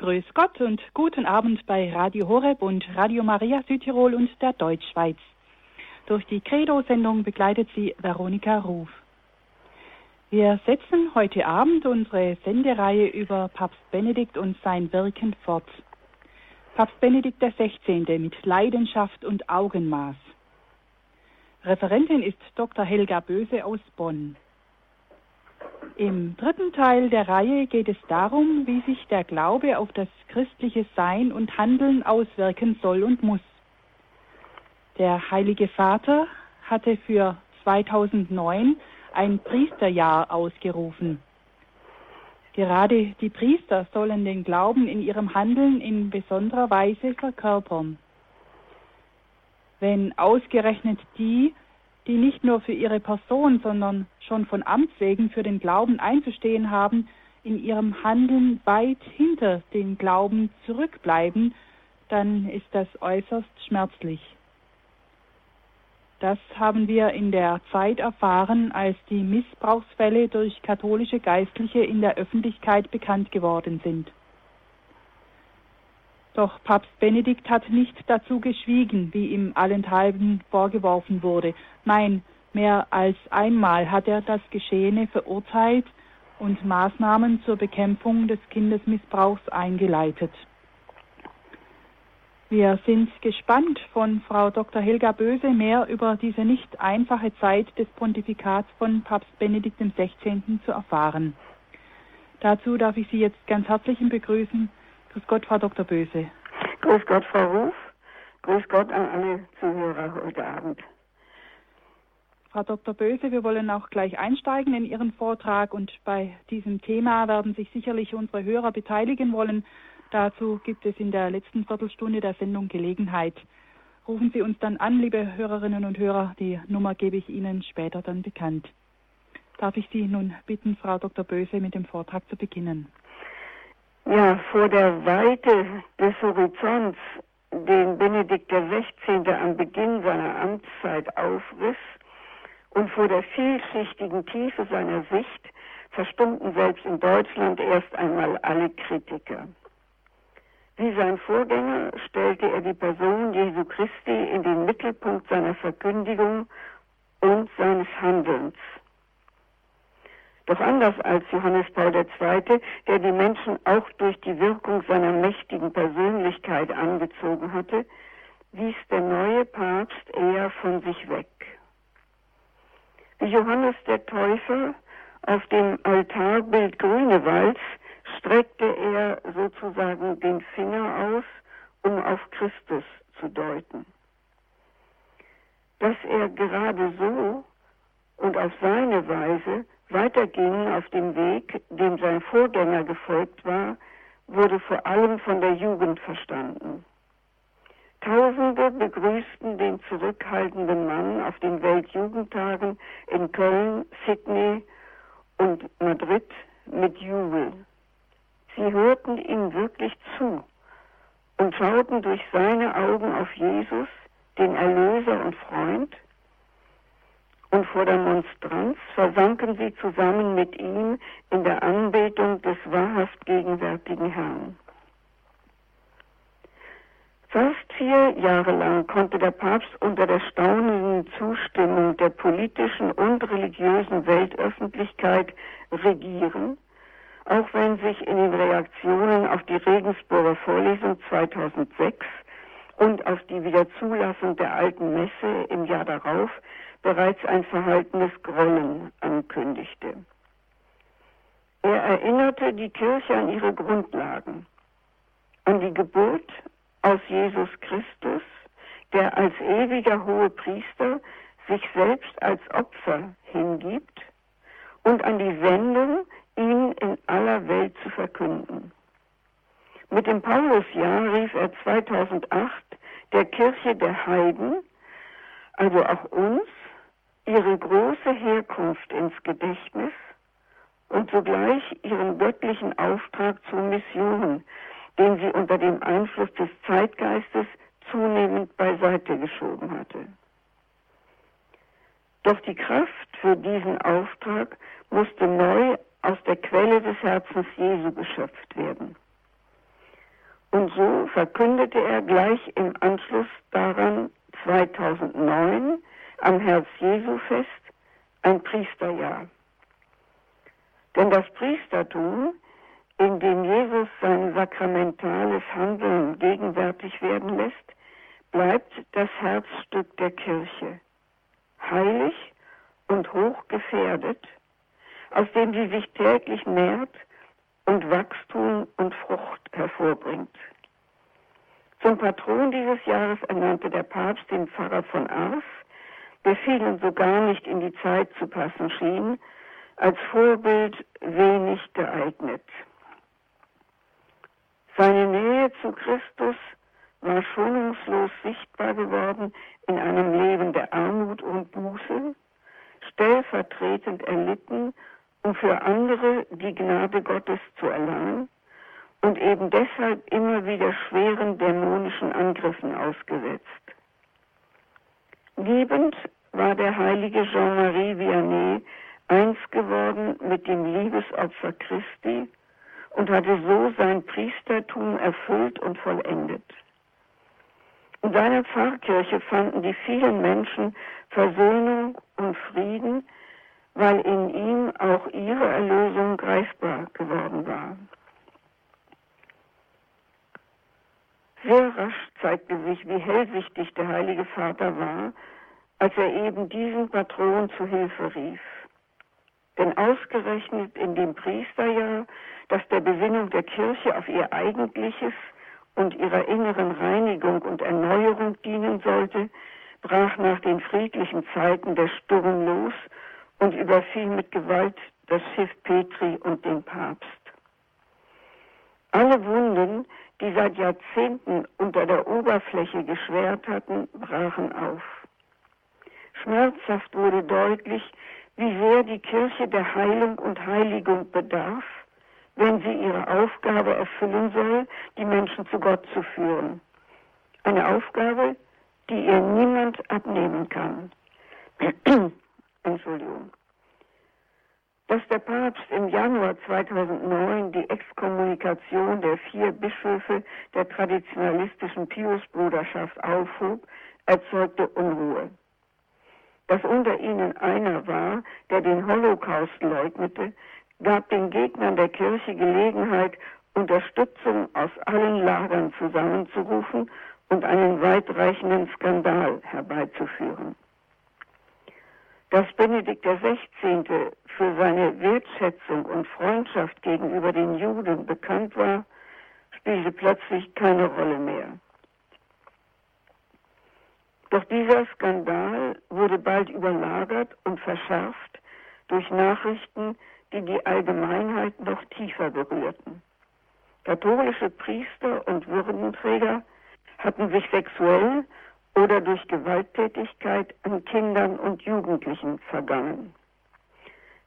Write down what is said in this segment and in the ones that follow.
Grüß Gott und guten Abend bei Radio Horeb und Radio Maria Südtirol und der Deutschschweiz. Durch die Credo-Sendung begleitet sie Veronika Ruf. Wir setzen heute Abend unsere Sendereihe über Papst Benedikt und sein Wirken fort. Papst Benedikt XVI. mit Leidenschaft und Augenmaß. Referentin ist Dr. Helga Böse aus Bonn. Im dritten Teil der Reihe geht es darum, wie sich der Glaube auf das christliche Sein und Handeln auswirken soll und muss. Der Heilige Vater hatte für 2009 ein Priesterjahr ausgerufen. Gerade die Priester sollen den Glauben in ihrem Handeln in besonderer Weise verkörpern. Wenn ausgerechnet die, die nicht nur für ihre Person, sondern schon von Amts wegen für den Glauben einzustehen haben, in ihrem Handeln weit hinter dem Glauben zurückbleiben, dann ist das äußerst schmerzlich. Das haben wir in der Zeit erfahren, als die Missbrauchsfälle durch katholische Geistliche in der Öffentlichkeit bekannt geworden sind. Doch Papst Benedikt hat nicht dazu geschwiegen, wie ihm allenthalben vorgeworfen wurde. Nein, mehr als einmal hat er das Geschehene verurteilt und Maßnahmen zur Bekämpfung des Kindesmissbrauchs eingeleitet. Wir sind gespannt, von Frau Dr. Helga Böse mehr über diese nicht einfache Zeit des Pontifikats von Papst Benedikt XVI. zu erfahren. Dazu darf ich Sie jetzt ganz herzlich begrüßen. Grüß Gott, Frau Dr. Böse. Grüß Gott, Frau Ruf. Grüß Gott an alle Zuhörer heute Abend. Frau Dr. Böse, wir wollen auch gleich einsteigen in Ihren Vortrag und bei diesem Thema werden sich sicherlich unsere Hörer beteiligen wollen. Dazu gibt es in der letzten Viertelstunde der Sendung Gelegenheit. Rufen Sie uns dann an, liebe Hörerinnen und Hörer. Die Nummer gebe ich Ihnen später dann bekannt. Darf ich Sie nun bitten, Frau Dr. Böse, mit dem Vortrag zu beginnen? Ja, vor der Weite des Horizonts, den Benedikt XVI. am Beginn seiner Amtszeit aufriss, und vor der vielschichtigen Tiefe seiner Sicht verstummten selbst in Deutschland erst einmal alle Kritiker. Wie sein Vorgänger stellte er die Person Jesu Christi in den Mittelpunkt seiner Verkündigung und seines Handelns. Doch anders als Johannes Paul II., der die Menschen auch durch die Wirkung seiner mächtigen Persönlichkeit angezogen hatte, wies der neue Papst eher von sich weg. Wie Johannes der Täufer auf dem Altarbild Grünewalds streckte er sozusagen den Finger aus, um auf Christus zu deuten. Dass er gerade so und auf seine Weise weitergingen auf dem Weg, dem sein Vorgänger gefolgt war, wurde vor allem von der Jugend verstanden. Tausende begrüßten den zurückhaltenden Mann auf den Weltjugendtagen in Köln, Sydney und Madrid mit Jubel. Sie hörten ihm wirklich zu und schauten durch seine Augen auf Jesus, den Erlöser und Freund, und vor der Monstranz versanken sie zusammen mit ihm in der Anbetung des wahrhaft gegenwärtigen Herrn. Fast vier Jahre lang konnte der Papst unter der staunenden Zustimmung der politischen und religiösen Weltöffentlichkeit regieren, auch wenn sich in den Reaktionen auf die Regensburger Vorlesung 2006 und auf die Wiederzulassung der alten Messe im Jahr darauf bereits ein verhaltenes Grollen ankündigte. Er erinnerte die Kirche an ihre Grundlagen, an die Geburt aus Jesus Christus, der als ewiger hohe Priester sich selbst als Opfer hingibt und an die Sendung, ihn in aller Welt zu verkünden. Mit dem Paulusjahr rief er 2008 der Kirche der Heiden, also auch uns, ihre große Herkunft ins Gedächtnis und zugleich ihren göttlichen Auftrag zur Mission, den sie unter dem Einfluss des Zeitgeistes zunehmend beiseite geschoben hatte. Doch die Kraft für diesen Auftrag musste neu aus der Quelle des Herzens Jesu geschöpft werden. Und so verkündete er gleich im Anschluss daran 2009 am Herz-Jesu-Fest ein Priesterjahr. Denn das Priestertum, in dem Jesus sein sakramentales Handeln gegenwärtig werden lässt, bleibt das Herzstück der Kirche, heilig und hochgefährdet, aus dem sie sich täglich nährt und Wachstum und Frucht hervorbringt. Zum Patron dieses Jahres ernannte der Papst den Pfarrer von Ars, der vielen so gar nicht in die Zeit zu passen schien, als Vorbild wenig geeignet. Seine Nähe zu Christus war schonungslos sichtbar geworden in einem Leben der Armut und Buße, stellvertretend erlitten um für andere die Gnade Gottes zu erlangen und eben deshalb immer wieder schweren dämonischen Angriffen ausgesetzt. Liebend war der heilige Jean-Marie Vianney eins geworden mit dem Liebesopfer Christi und hatte so sein Priestertum erfüllt und vollendet. In seiner Pfarrkirche fanden die vielen Menschen Versöhnung und Frieden, weil in ihm auch ihre Erlösung greifbar geworden war. Sehr rasch zeigte sich, wie hellsichtig der Heilige Vater war, als er eben diesen Patron zu Hilfe rief. Denn ausgerechnet in dem Priesterjahr, das der Besinnung der Kirche auf ihr eigentliches und ihrer inneren Reinigung und Erneuerung dienen sollte, brach nach den friedlichen Zeiten der Sturm los und überfiel mit Gewalt das Schiff Petri und den Papst. Alle Wunden, die seit Jahrzehnten unter der Oberfläche geschwert hatten, brachen auf. Schmerzhaft wurde deutlich, wie sehr die Kirche der Heilung und Heiligung bedarf, wenn sie ihre Aufgabe erfüllen soll, die Menschen zu Gott zu führen. Eine Aufgabe, die ihr niemand abnehmen kann. Entschuldigung. Dass der Papst im Januar 2009 die Exkommunikation der vier Bischöfe der traditionalistischen Piusbruderschaft aufhob, erzeugte Unruhe. Dass unter ihnen einer war, der den Holocaust leugnete, gab den Gegnern der Kirche Gelegenheit, Unterstützung aus allen Lagern zusammenzurufen und einen weitreichenden Skandal herbeizuführen. Dass Benedikt XVI. für seine Wertschätzung und Freundschaft gegenüber den Juden bekannt war, spielte plötzlich keine Rolle mehr. Doch dieser Skandal wurde bald überlagert und verschärft durch Nachrichten, die die Allgemeinheit noch tiefer berührten. Katholische Priester und Würdenträger hatten sich sexuell oder durch Gewalttätigkeit an Kindern und Jugendlichen vergangen.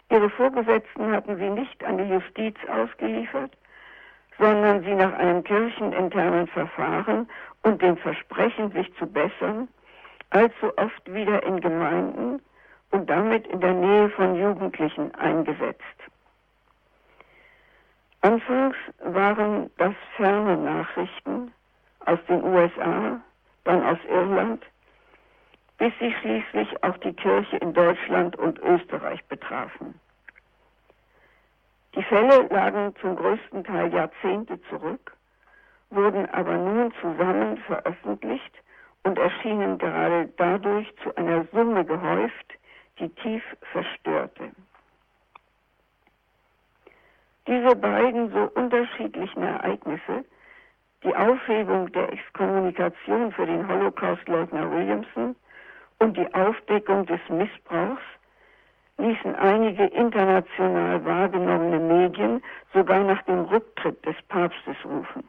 Ihre Vorgesetzten hatten sie nicht an die Justiz ausgeliefert, sondern sie nach einem kircheninternen Verfahren und dem Versprechen, sich zu bessern, allzu oft wieder in Gemeinden und damit in der Nähe von Jugendlichen eingesetzt. Anfangs waren das ferne Nachrichten aus den USA, dann aus Irland, bis sie schließlich auch die Kirche in Deutschland und Österreich betrafen. Die Fälle lagen zum größten Teil Jahrzehnte zurück, wurden aber nun zusammen veröffentlicht und erschienen gerade dadurch zu einer Summe gehäuft, die tief verstörte. Diese beiden so unterschiedlichen Ereignisse die Aufhebung der Exkommunikation für den Holocaustleugner Williamson und die Aufdeckung des Missbrauchs ließen einige international wahrgenommene Medien sogar nach dem Rücktritt des Papstes rufen.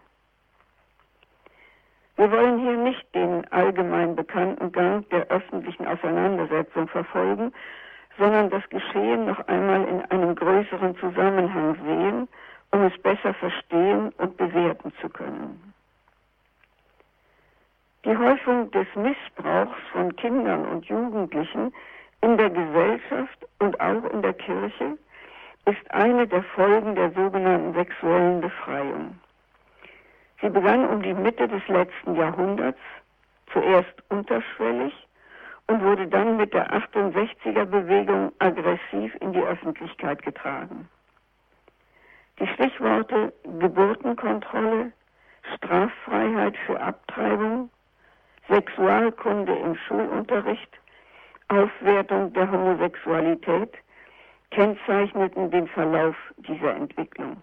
Wir wollen hier nicht den allgemein bekannten Gang der öffentlichen Auseinandersetzung verfolgen, sondern das Geschehen noch einmal in einem größeren Zusammenhang sehen um es besser verstehen und bewerten zu können. Die Häufung des Missbrauchs von Kindern und Jugendlichen in der Gesellschaft und auch in der Kirche ist eine der Folgen der sogenannten sexuellen Befreiung. Sie begann um die Mitte des letzten Jahrhunderts, zuerst unterschwellig und wurde dann mit der 68er Bewegung aggressiv in die Öffentlichkeit getragen. Die Stichworte Geburtenkontrolle, Straffreiheit für Abtreibung, Sexualkunde im Schulunterricht, Aufwertung der Homosexualität kennzeichneten den Verlauf dieser Entwicklung.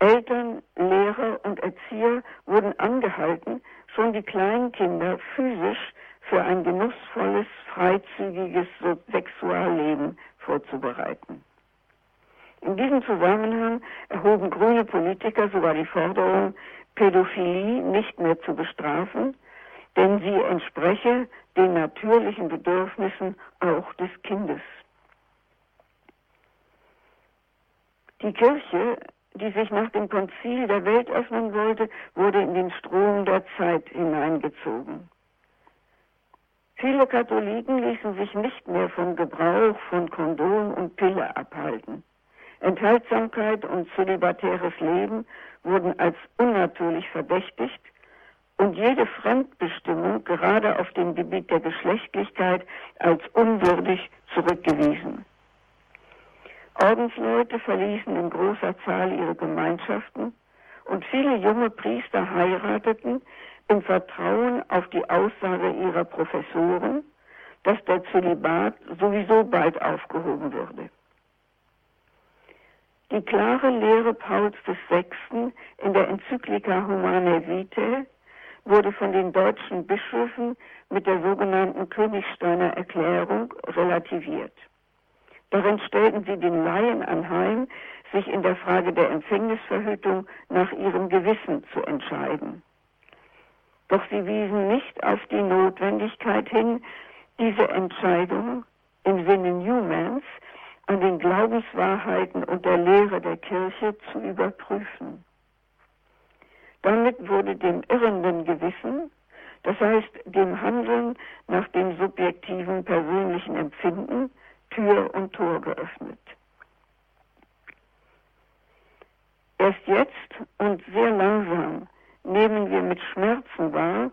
Eltern, Lehrer und Erzieher wurden angehalten, schon die kleinen Kinder physisch für ein genussvolles, freizügiges Sexualleben vorzubereiten. In diesem Zusammenhang erhoben grüne Politiker sogar die Forderung, Pädophilie nicht mehr zu bestrafen, denn sie entspreche den natürlichen Bedürfnissen auch des Kindes. Die Kirche, die sich nach dem Konzil der Welt öffnen wollte, wurde in den Strom der Zeit hineingezogen. Viele Katholiken ließen sich nicht mehr vom Gebrauch von Kondom und Pille abhalten. Enthaltsamkeit und zölibatäres Leben wurden als unnatürlich verdächtigt und jede Fremdbestimmung gerade auf dem Gebiet der Geschlechtlichkeit als unwürdig zurückgewiesen. Ordensleute verließen in großer Zahl ihre Gemeinschaften und viele junge Priester heirateten im Vertrauen auf die Aussage ihrer Professoren, dass der Zölibat sowieso bald aufgehoben würde. Die klare Lehre Pauls VI. in der Enzyklika Humanae Vitae wurde von den deutschen Bischöfen mit der sogenannten Königsteiner Erklärung relativiert. Darin stellten sie den Laien anheim, sich in der Frage der Empfängnisverhütung nach ihrem Gewissen zu entscheiden. Doch sie wiesen nicht auf die Notwendigkeit hin, diese Entscheidung im Sinne Newmans an den Glaubenswahrheiten und der Lehre der Kirche zu überprüfen. Damit wurde dem irrenden Gewissen, das heißt dem Handeln nach dem subjektiven persönlichen Empfinden, Tür und Tor geöffnet. Erst jetzt und sehr langsam nehmen wir mit Schmerzen wahr,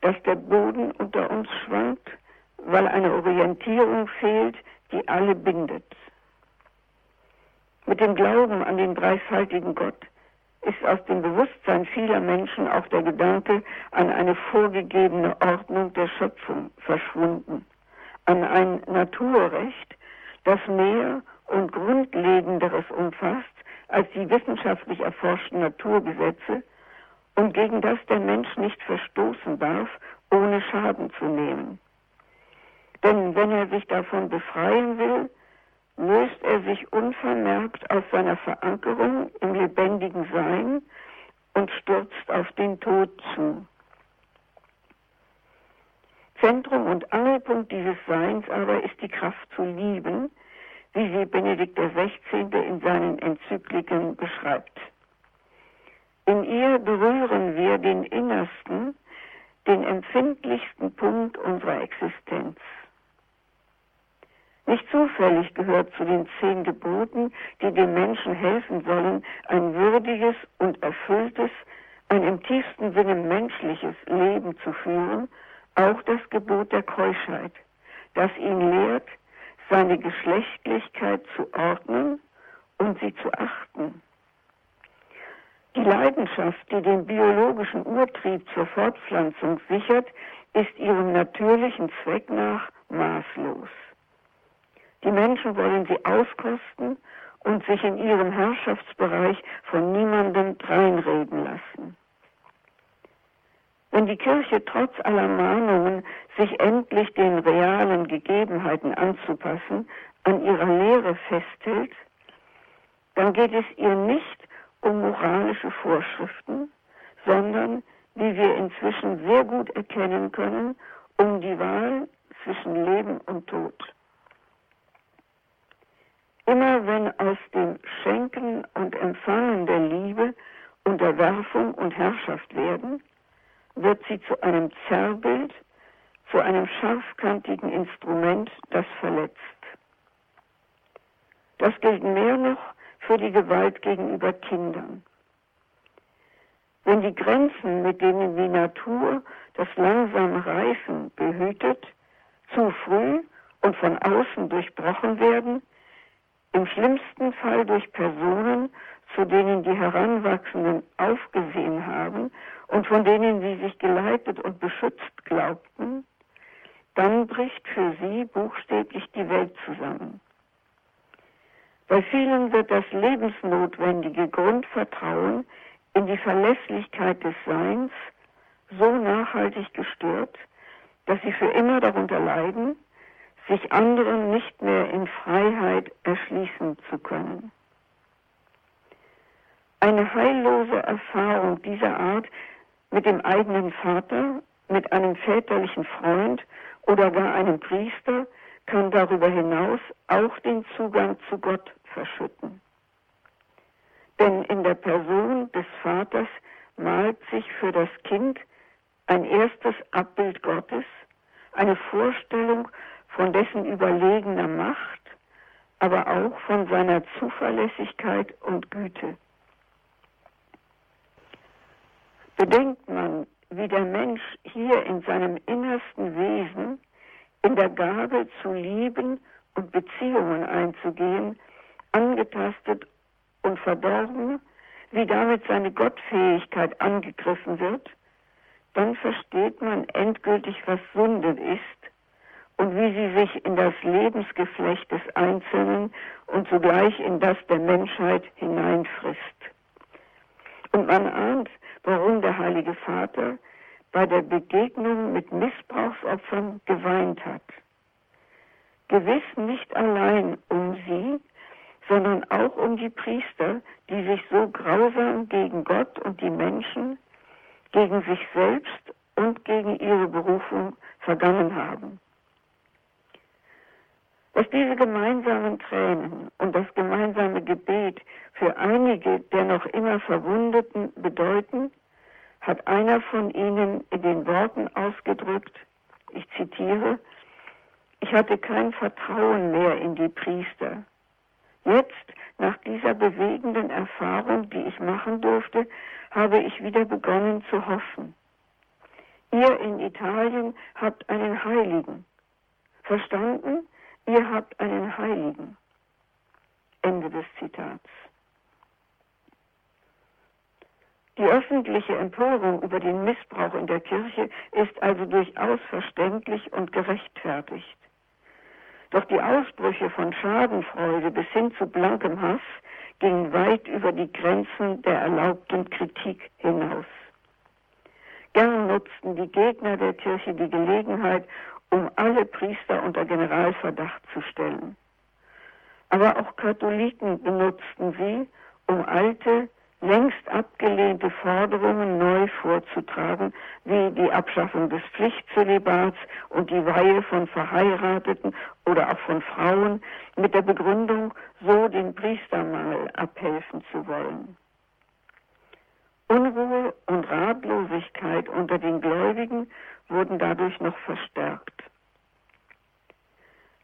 dass der Boden unter uns schwankt, weil eine Orientierung fehlt, die alle bindet. Mit dem Glauben an den dreifaltigen Gott ist aus dem Bewusstsein vieler Menschen auch der Gedanke an eine vorgegebene Ordnung der Schöpfung verschwunden, an ein Naturrecht, das mehr und Grundlegenderes umfasst als die wissenschaftlich erforschten Naturgesetze und gegen das der Mensch nicht verstoßen darf, ohne Schaden zu nehmen. Denn wenn er sich davon befreien will, löst er sich unvermerkt aus seiner Verankerung im lebendigen Sein und stürzt auf den Tod zu. Zentrum und Angelpunkt dieses Seins aber ist die Kraft zu lieben, wie sie Benedikt XVI. in seinen Enzykliken beschreibt. In ihr berühren wir den innersten, den empfindlichsten Punkt unserer Existenz. Nicht zufällig gehört zu den zehn Geboten, die dem Menschen helfen sollen, ein würdiges und erfülltes, ein im tiefsten Sinne menschliches Leben zu führen, auch das Gebot der Keuschheit, das ihn lehrt, seine Geschlechtlichkeit zu ordnen und sie zu achten. Die Leidenschaft, die den biologischen Urtrieb zur Fortpflanzung sichert, ist ihrem natürlichen Zweck nach maßlos. Die Menschen wollen sie auskosten und sich in ihrem Herrschaftsbereich von niemandem dreinreden lassen. Wenn die Kirche trotz aller Mahnungen, sich endlich den realen Gegebenheiten anzupassen, an ihrer Lehre festhält, dann geht es ihr nicht um moralische Vorschriften, sondern, wie wir inzwischen sehr gut erkennen können, um die Wahl zwischen Leben und Tod. Immer wenn aus dem Schenken und Empfangen der Liebe Unterwerfung und Herrschaft werden, wird sie zu einem Zerrbild, zu einem scharfkantigen Instrument, das verletzt. Das gilt mehr noch für die Gewalt gegenüber Kindern. wenn die Grenzen, mit denen die Natur das langsame Reifen behütet, zu früh und von außen durchbrochen werden, im schlimmsten Fall durch Personen, zu denen die Heranwachsenden aufgesehen haben und von denen sie sich geleitet und beschützt glaubten, dann bricht für sie buchstäblich die Welt zusammen. Bei vielen wird das lebensnotwendige Grundvertrauen in die Verlässlichkeit des Seins so nachhaltig gestört, dass sie für immer darunter leiden, sich anderen nicht mehr in Freiheit erschließen zu können. Eine heillose Erfahrung dieser Art mit dem eigenen Vater, mit einem väterlichen Freund oder gar einem Priester kann darüber hinaus auch den Zugang zu Gott verschütten. Denn in der Person des Vaters malt sich für das Kind ein erstes Abbild Gottes, eine Vorstellung von dessen überlegener Macht, aber auch von seiner Zuverlässigkeit und Güte. Bedenkt man, wie der Mensch hier in seinem innersten Wesen in der Gabe zu lieben und Beziehungen einzugehen, angetastet und verdorben, wie damit seine Gottfähigkeit angegriffen wird, dann versteht man endgültig, was Sünde ist und wie sie sich in das Lebensgeflecht des Einzelnen und zugleich in das der Menschheit hineinfrisst. Und man ahnt, warum der Heilige Vater bei der Begegnung mit Missbrauchsopfern geweint hat. Gewiss nicht allein um sie, sondern auch um die Priester, die sich so grausam gegen Gott und die Menschen, gegen sich selbst und gegen ihre Berufung vergangen haben. Was diese gemeinsamen Tränen und das gemeinsame Gebet für einige der noch immer Verwundeten bedeuten, hat einer von ihnen in den Worten ausgedrückt, ich zitiere, ich hatte kein Vertrauen mehr in die Priester. Jetzt, nach dieser bewegenden Erfahrung, die ich machen durfte, habe ich wieder begonnen zu hoffen. Ihr in Italien habt einen Heiligen. Verstanden? Ihr habt einen Heiligen. Ende des Zitats. Die öffentliche Empörung über den Missbrauch in der Kirche ist also durchaus verständlich und gerechtfertigt. Doch die Ausbrüche von Schadenfreude bis hin zu blankem Hass gingen weit über die Grenzen der erlaubten Kritik hinaus. Gern nutzten die Gegner der Kirche die Gelegenheit, um alle Priester unter Generalverdacht zu stellen. Aber auch Katholiken benutzten sie, um alte, längst abgelehnte Forderungen neu vorzutragen, wie die Abschaffung des Pflichtzölibats und die Weihe von Verheirateten oder auch von Frauen, mit der Begründung, so den Priestermangel abhelfen zu wollen. Unruhe und Ratlosigkeit unter den Gläubigen wurden dadurch noch verstärkt.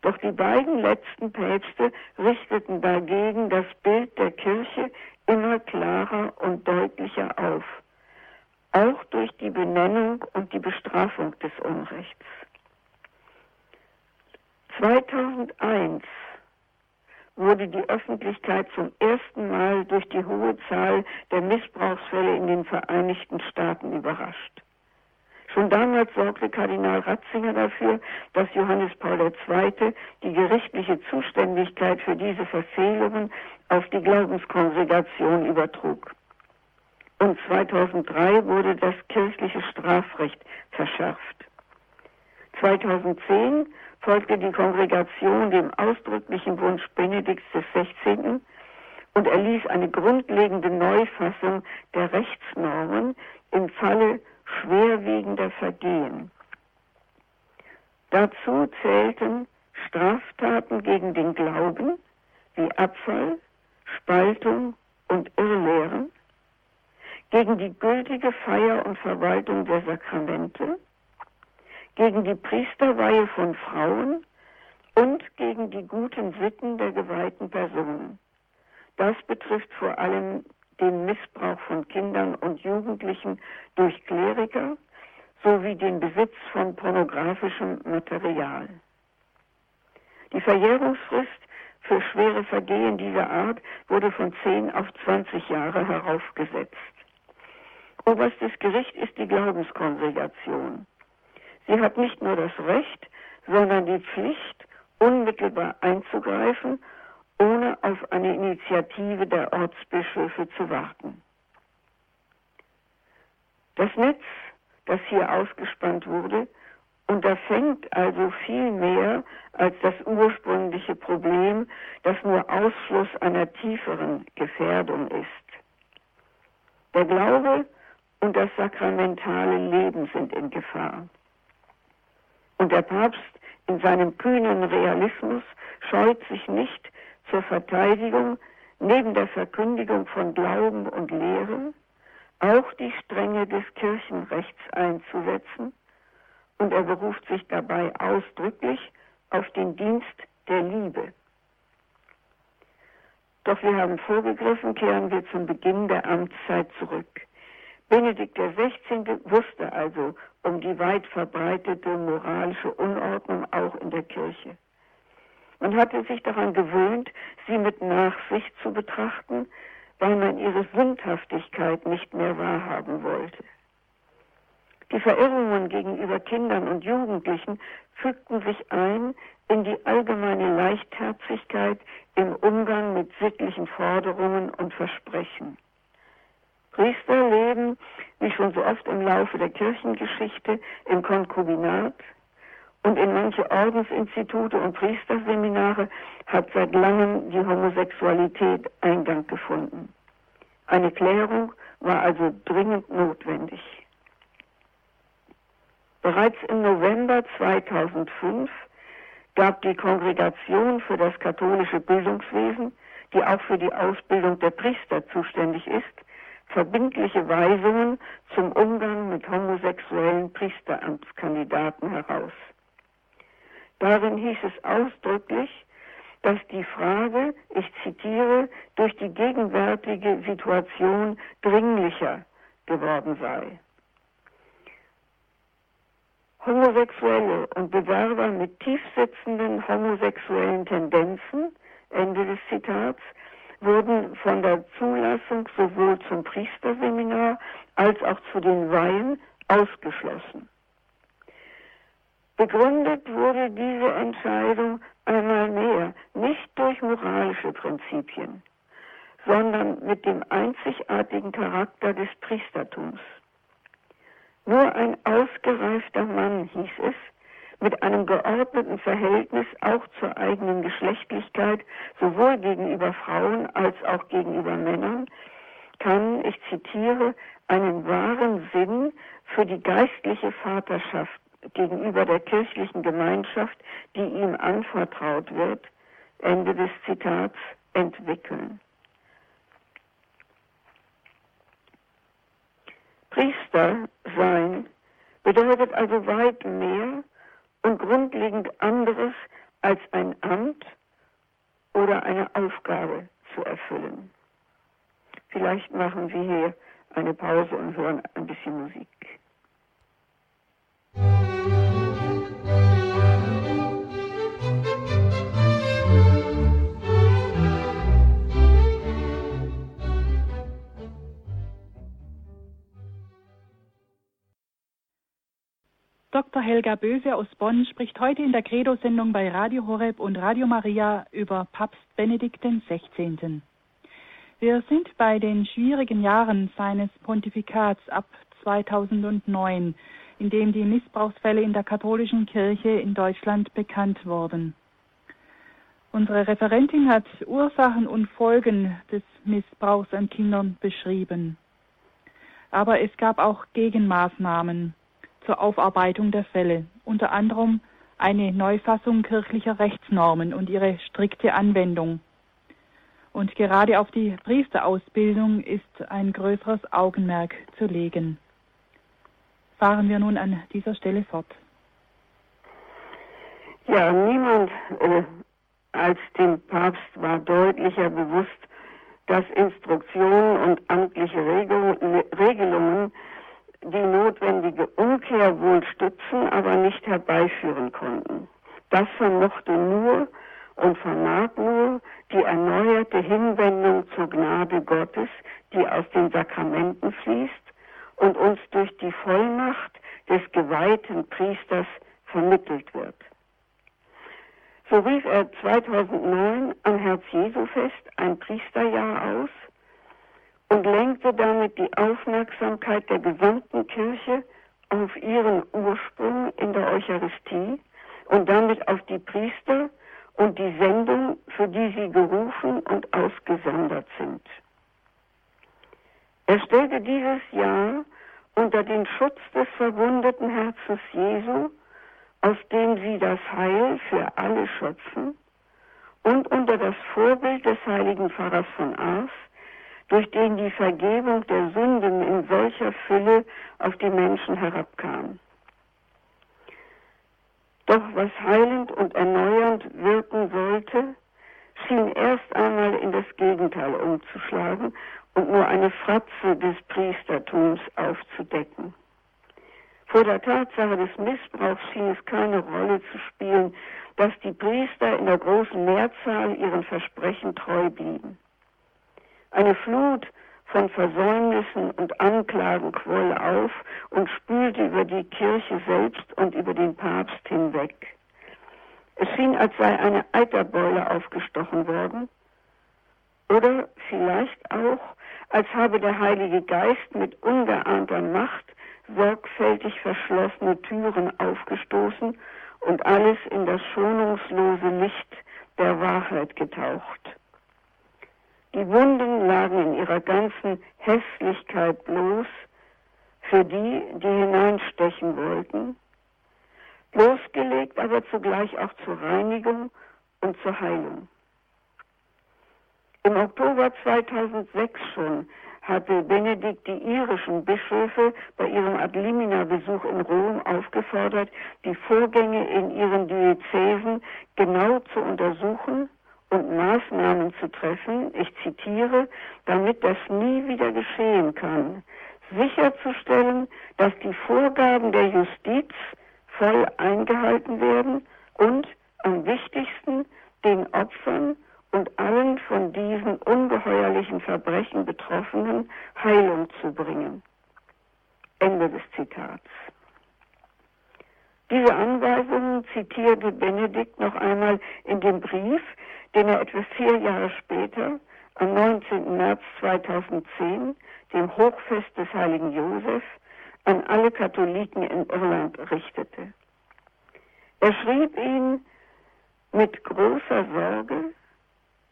Doch die beiden letzten Päpste richteten dagegen das Bild der Kirche immer klarer und deutlicher auf, auch durch die Benennung und die Bestrafung des Unrechts. 2001 wurde die Öffentlichkeit zum ersten Mal durch die hohe Zahl der Missbrauchsfälle in den Vereinigten Staaten überrascht. Schon damals sorgte Kardinal Ratzinger dafür, dass Johannes Paul II. die gerichtliche Zuständigkeit für diese Verfehlungen auf die Glaubenskongregation übertrug. Und 2003 wurde das kirchliche Strafrecht verschärft. 2010 folgte die Kongregation dem ausdrücklichen Wunsch Benedikts XVI. und erließ eine grundlegende Neufassung der Rechtsnormen im Falle schwerwiegender Vergehen. Dazu zählten Straftaten gegen den Glauben wie Abfall, Spaltung und Irrlehren, gegen die gültige Feier und Verwaltung der Sakramente, gegen die Priesterweihe von Frauen und gegen die guten Sitten der geweihten Personen. Das betrifft vor allem den Missbrauch von Kindern und Jugendlichen durch Kleriker sowie den Besitz von pornografischem Material. Die Verjährungsfrist für schwere Vergehen dieser Art wurde von 10 auf 20 Jahre heraufgesetzt. Oberstes Gericht ist die Glaubenskongregation. Sie hat nicht nur das Recht, sondern die Pflicht, unmittelbar einzugreifen, ohne auf eine Initiative der Ortsbischöfe zu warten. Das Netz, das hier ausgespannt wurde, unterfängt also viel mehr als das ursprüngliche Problem, das nur Ausfluss einer tieferen Gefährdung ist. Der Glaube und das sakramentale Leben sind in Gefahr. Und der Papst in seinem kühnen Realismus scheut sich nicht zur Verteidigung neben der Verkündigung von Glauben und Lehre auch die Strenge des Kirchenrechts einzusetzen und er beruft sich dabei ausdrücklich auf den Dienst der Liebe. Doch wir haben vorgegriffen, kehren wir zum Beginn der Amtszeit zurück. Benedikt XVI. wusste also um die weit verbreitete moralische Unordnung auch in der Kirche. Man hatte sich daran gewöhnt, sie mit Nachsicht zu betrachten, weil man ihre Sündhaftigkeit nicht mehr wahrhaben wollte. Die Verirrungen gegenüber Kindern und Jugendlichen fügten sich ein in die allgemeine Leichtherzigkeit im Umgang mit sittlichen Forderungen und Versprechen. Priester leben, wie schon so oft im Laufe der Kirchengeschichte, im Konkubinat und in manche Ordensinstitute und Priesterseminare hat seit langem die Homosexualität Eingang gefunden. Eine Klärung war also dringend notwendig. Bereits im November 2005 gab die Kongregation für das katholische Bildungswesen, die auch für die Ausbildung der Priester zuständig ist, verbindliche Weisungen zum Umgang mit homosexuellen Priesteramtskandidaten heraus. Darin hieß es ausdrücklich, dass die Frage, ich zitiere, durch die gegenwärtige Situation dringlicher geworden sei. Homosexuelle und Bewerber mit tiefsitzenden homosexuellen Tendenzen, Ende des Zitats, wurden von der Zulassung sowohl zum Priesterseminar als auch zu den Weihen ausgeschlossen. Begründet wurde diese Entscheidung einmal mehr nicht durch moralische Prinzipien, sondern mit dem einzigartigen Charakter des Priestertums. Nur ein ausgereifter Mann, hieß es, mit einem geordneten Verhältnis auch zur eigenen Geschlechtlichkeit, sowohl gegenüber Frauen als auch gegenüber Männern, kann, ich zitiere, einen wahren Sinn für die geistliche Vaterschaft gegenüber der kirchlichen Gemeinschaft, die ihm anvertraut wird, Ende des Zitats, entwickeln. Priester sein bedeutet also weit mehr und grundlegend anderes als ein Amt oder eine Aufgabe zu erfüllen. Vielleicht machen Sie hier eine Pause und hören ein bisschen Musik. Dr. Helga Böse aus Bonn spricht heute in der Credo-Sendung bei Radio Horeb und Radio Maria über Papst Benedikt XVI. Wir sind bei den schwierigen Jahren seines Pontifikats ab 2009, in dem die Missbrauchsfälle in der katholischen Kirche in Deutschland bekannt wurden. Unsere Referentin hat Ursachen und Folgen des Missbrauchs an Kindern beschrieben. Aber es gab auch Gegenmaßnahmen zur Aufarbeitung der Fälle, unter anderem eine Neufassung kirchlicher Rechtsnormen und ihre strikte Anwendung. Und gerade auf die Priesterausbildung ist ein größeres Augenmerk zu legen. Fahren wir nun an dieser Stelle fort. Ja, niemand äh, als dem Papst war deutlicher bewusst, dass Instruktionen und amtliche Regelungen die notwendige Umkehr wohl stützen, aber nicht herbeiführen konnten. Das vermochte nur und vermag nur die erneuerte Hinwendung zur Gnade Gottes, die aus den Sakramenten fließt und uns durch die Vollmacht des geweihten Priesters vermittelt wird. So rief er 2009 am Herz-Jesu-Fest ein Priesterjahr aus und lenkte damit die Aufmerksamkeit der gesamten Kirche auf ihren Ursprung in der Eucharistie und damit auf die Priester und die Sendung, für die sie gerufen und ausgesondert sind. Er stellte dieses Jahr unter den Schutz des verwundeten Herzens Jesu, aus dem sie das Heil für alle schöpfen, und unter das Vorbild des heiligen Pfarrers von Ars, durch den die Vergebung der Sünden in solcher Fülle auf die Menschen herabkam. Doch was heilend und erneuernd wirken sollte, schien erst einmal in das Gegenteil umzuschlagen und nur eine Fratze des Priestertums aufzudecken. Vor der Tatsache des Missbrauchs schien es keine Rolle zu spielen, dass die Priester in der großen Mehrzahl ihren Versprechen treu blieben. Eine Flut von Versäumnissen und Anklagen quoll auf und spülte über die Kirche selbst und über den Papst hinweg. Es schien, als sei eine Eiterbeule aufgestochen worden, oder vielleicht auch, als habe der Heilige Geist mit ungeahnter Macht sorgfältig verschlossene Türen aufgestoßen und alles in das schonungslose Licht der Wahrheit getaucht. Die Wunden lagen in ihrer ganzen Hässlichkeit bloß für die, die hineinstechen wollten, bloßgelegt aber zugleich auch zur Reinigung und zur Heilung. Im Oktober 2006 schon hatte Benedikt die irischen Bischöfe bei ihrem Adlimina-Besuch in Rom aufgefordert, die Vorgänge in ihren Diözesen genau zu untersuchen und Maßnahmen zu treffen, ich zitiere, damit das nie wieder geschehen kann, sicherzustellen, dass die Vorgaben der Justiz voll eingehalten werden und am wichtigsten den Opfern und allen von diesen ungeheuerlichen Verbrechen Betroffenen Heilung zu bringen. Ende des Zitats. Diese Anweisungen zitierte Benedikt noch einmal in dem Brief, den er etwa vier Jahre später, am 19. März 2010, dem Hochfest des heiligen Josef, an alle Katholiken in Irland richtete. Er schrieb ihn mit großer Sorge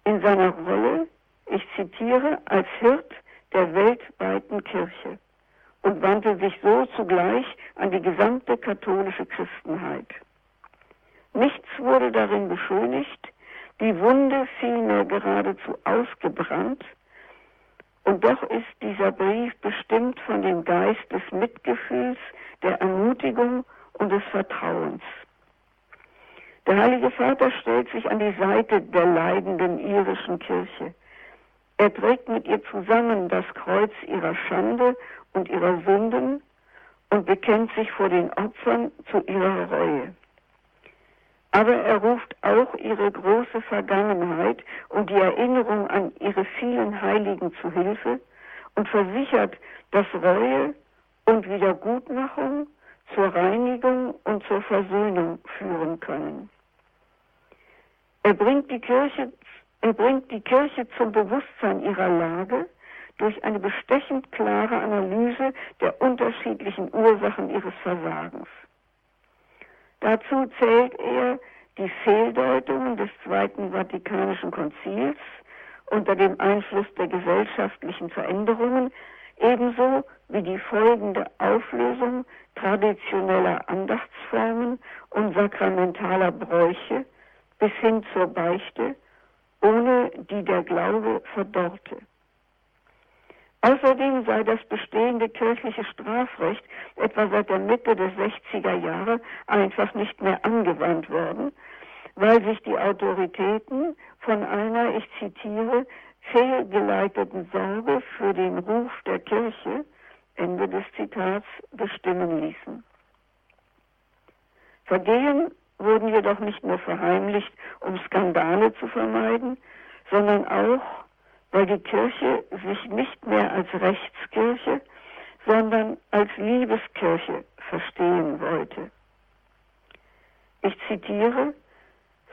in seiner Rolle, ich zitiere, als Hirt der weltweiten Kirche und wandte sich so zugleich an die gesamte katholische Christenheit. Nichts wurde darin beschönigt, die Wunde vielmehr geradezu ausgebrannt, und doch ist dieser Brief bestimmt von dem Geist des Mitgefühls, der Ermutigung und des Vertrauens. Der Heilige Vater stellt sich an die Seite der leidenden irischen Kirche. Er trägt mit ihr zusammen das Kreuz ihrer Schande und ihrer Sünden und bekennt sich vor den Opfern zu ihrer Reue. Aber er ruft auch ihre große Vergangenheit und die Erinnerung an ihre vielen Heiligen zu Hilfe und versichert, dass Reue und Wiedergutmachung zur Reinigung und zur Versöhnung führen können. Er bringt die Kirche, er bringt die Kirche zum Bewusstsein ihrer Lage durch eine bestechend klare Analyse der unterschiedlichen Ursachen ihres Versagens. Dazu zählt er die Fehldeutungen des Zweiten Vatikanischen Konzils unter dem Einfluss der gesellschaftlichen Veränderungen, ebenso wie die folgende Auflösung traditioneller Andachtsformen und sakramentaler Bräuche bis hin zur Beichte, ohne die der Glaube verdorrte. Außerdem sei das bestehende kirchliche Strafrecht etwa seit der Mitte der 60er Jahre einfach nicht mehr angewandt worden, weil sich die Autoritäten von einer, ich zitiere, fehlgeleiteten Sorge für den Ruf der Kirche, Ende des Zitats, bestimmen ließen. Vergehen wurden jedoch nicht nur verheimlicht, um Skandale zu vermeiden, sondern auch, weil die Kirche sich nicht mehr als Rechtskirche, sondern als Liebeskirche verstehen wollte. Ich zitiere,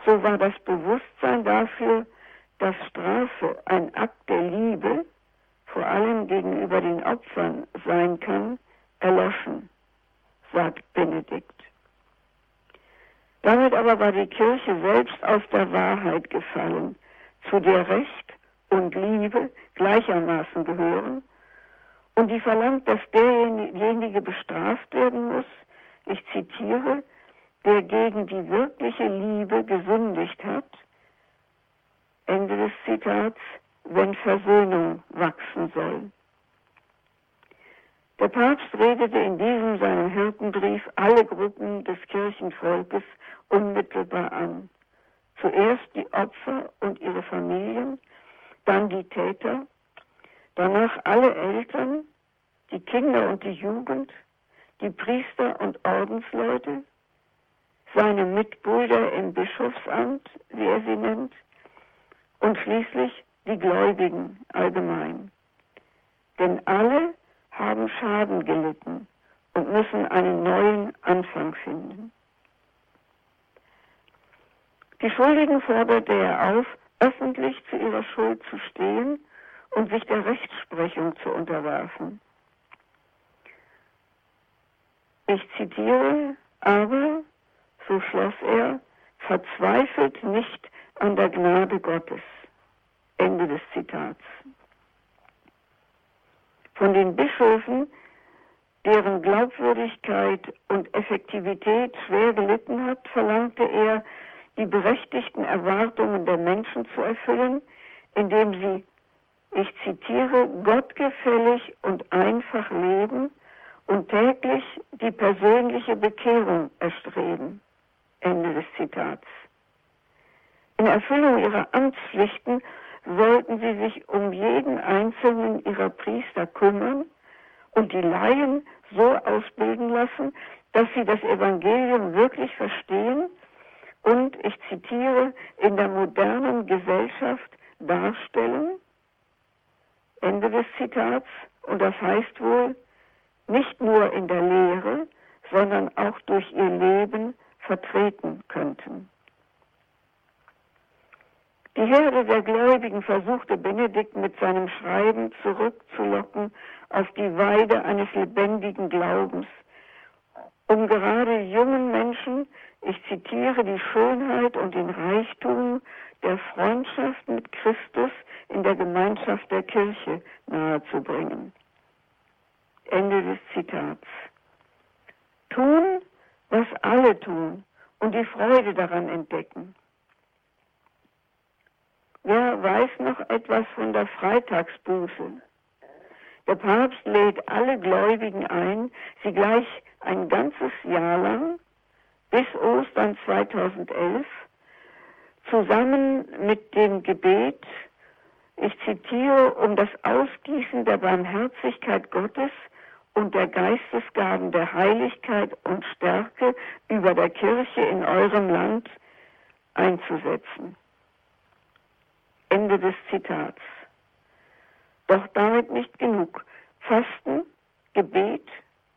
so war das Bewusstsein dafür, dass Strafe ein Akt der Liebe, vor allem gegenüber den Opfern, sein kann, erloschen, sagt Benedikt. Damit aber war die Kirche selbst aus der Wahrheit gefallen, zu der Recht und Liebe gleichermaßen gehören und die verlangt, dass derjenige bestraft werden muss, ich zitiere, der gegen die wirkliche Liebe gesündigt hat, Ende des Zitats, wenn Versöhnung wachsen soll. Der Papst redete in diesem seinem Hirtenbrief alle Gruppen des Kirchenvolkes unmittelbar an. Zuerst die Opfer und ihre Familien, dann die Täter, danach alle Eltern, die Kinder und die Jugend, die Priester und Ordensleute, seine Mitbrüder im Bischofsamt, wie er sie nennt, und schließlich die Gläubigen allgemein. Denn alle haben Schaden gelitten und müssen einen neuen Anfang finden. Die Schuldigen forderte er auf, öffentlich zu ihrer Schuld zu stehen und sich der Rechtsprechung zu unterwerfen. Ich zitiere, aber, so schloss er, verzweifelt nicht an der Gnade Gottes. Ende des Zitats. Von den Bischöfen, deren Glaubwürdigkeit und Effektivität schwer gelitten hat, verlangte er, die berechtigten Erwartungen der Menschen zu erfüllen, indem sie, ich zitiere, gottgefällig und einfach leben und täglich die persönliche Bekehrung erstreben. Ende des Zitats. In Erfüllung ihrer Amtspflichten sollten sie sich um jeden einzelnen ihrer Priester kümmern und die Laien so ausbilden lassen, dass sie das Evangelium wirklich verstehen und, ich zitiere, in der modernen Gesellschaft darstellen. Ende des Zitats. Und das heißt wohl, nicht nur in der Lehre, sondern auch durch ihr Leben vertreten könnten. Die Herde der Gläubigen versuchte Benedikt mit seinem Schreiben zurückzulocken auf die Weide eines lebendigen Glaubens, um gerade jungen Menschen, ich zitiere, die Schönheit und den Reichtum der Freundschaft mit Christus in der Gemeinschaft der Kirche nahezubringen. Ende des Zitats. Tun, was alle tun und die Freude daran entdecken. Wer weiß noch etwas von der Freitagsbuße? Der Papst lädt alle Gläubigen ein, sie gleich ein ganzes Jahr lang bis Ostern 2011 zusammen mit dem Gebet, ich zitiere, um das Ausgießen der Barmherzigkeit Gottes und der Geistesgaben der Heiligkeit und Stärke über der Kirche in eurem Land einzusetzen. Ende des Zitats. Doch damit nicht genug. Fasten, Gebet,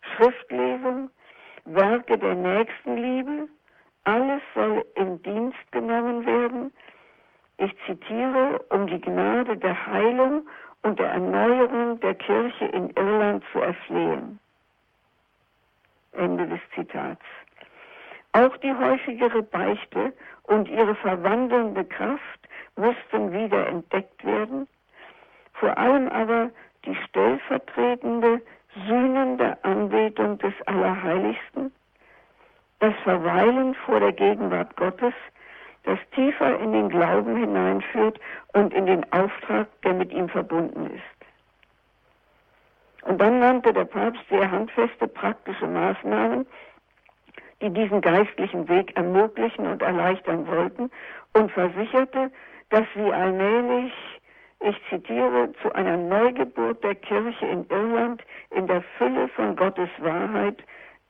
Schriftlesung, Werke der Nächstenliebe, alles soll in Dienst genommen werden. Ich zitiere, um die Gnade der Heilung und der Erneuerung der Kirche in Irland zu erflehen. Ende des Zitats. Auch die häufigere Beichte und ihre verwandelnde Kraft mussten wieder entdeckt werden, vor allem aber die stellvertretende, sühnende Anbetung des Allerheiligsten, das Verweilen vor der Gegenwart Gottes, das tiefer in den Glauben hineinführt und in den Auftrag, der mit ihm verbunden ist. Und dann nannte der Papst sehr handfeste praktische Maßnahmen, die diesen geistlichen Weg ermöglichen und erleichtern wollten und versicherte, dass sie allmählich ich zitiere, zu einer Neugeburt der Kirche in Irland in der Fülle von Gottes Wahrheit,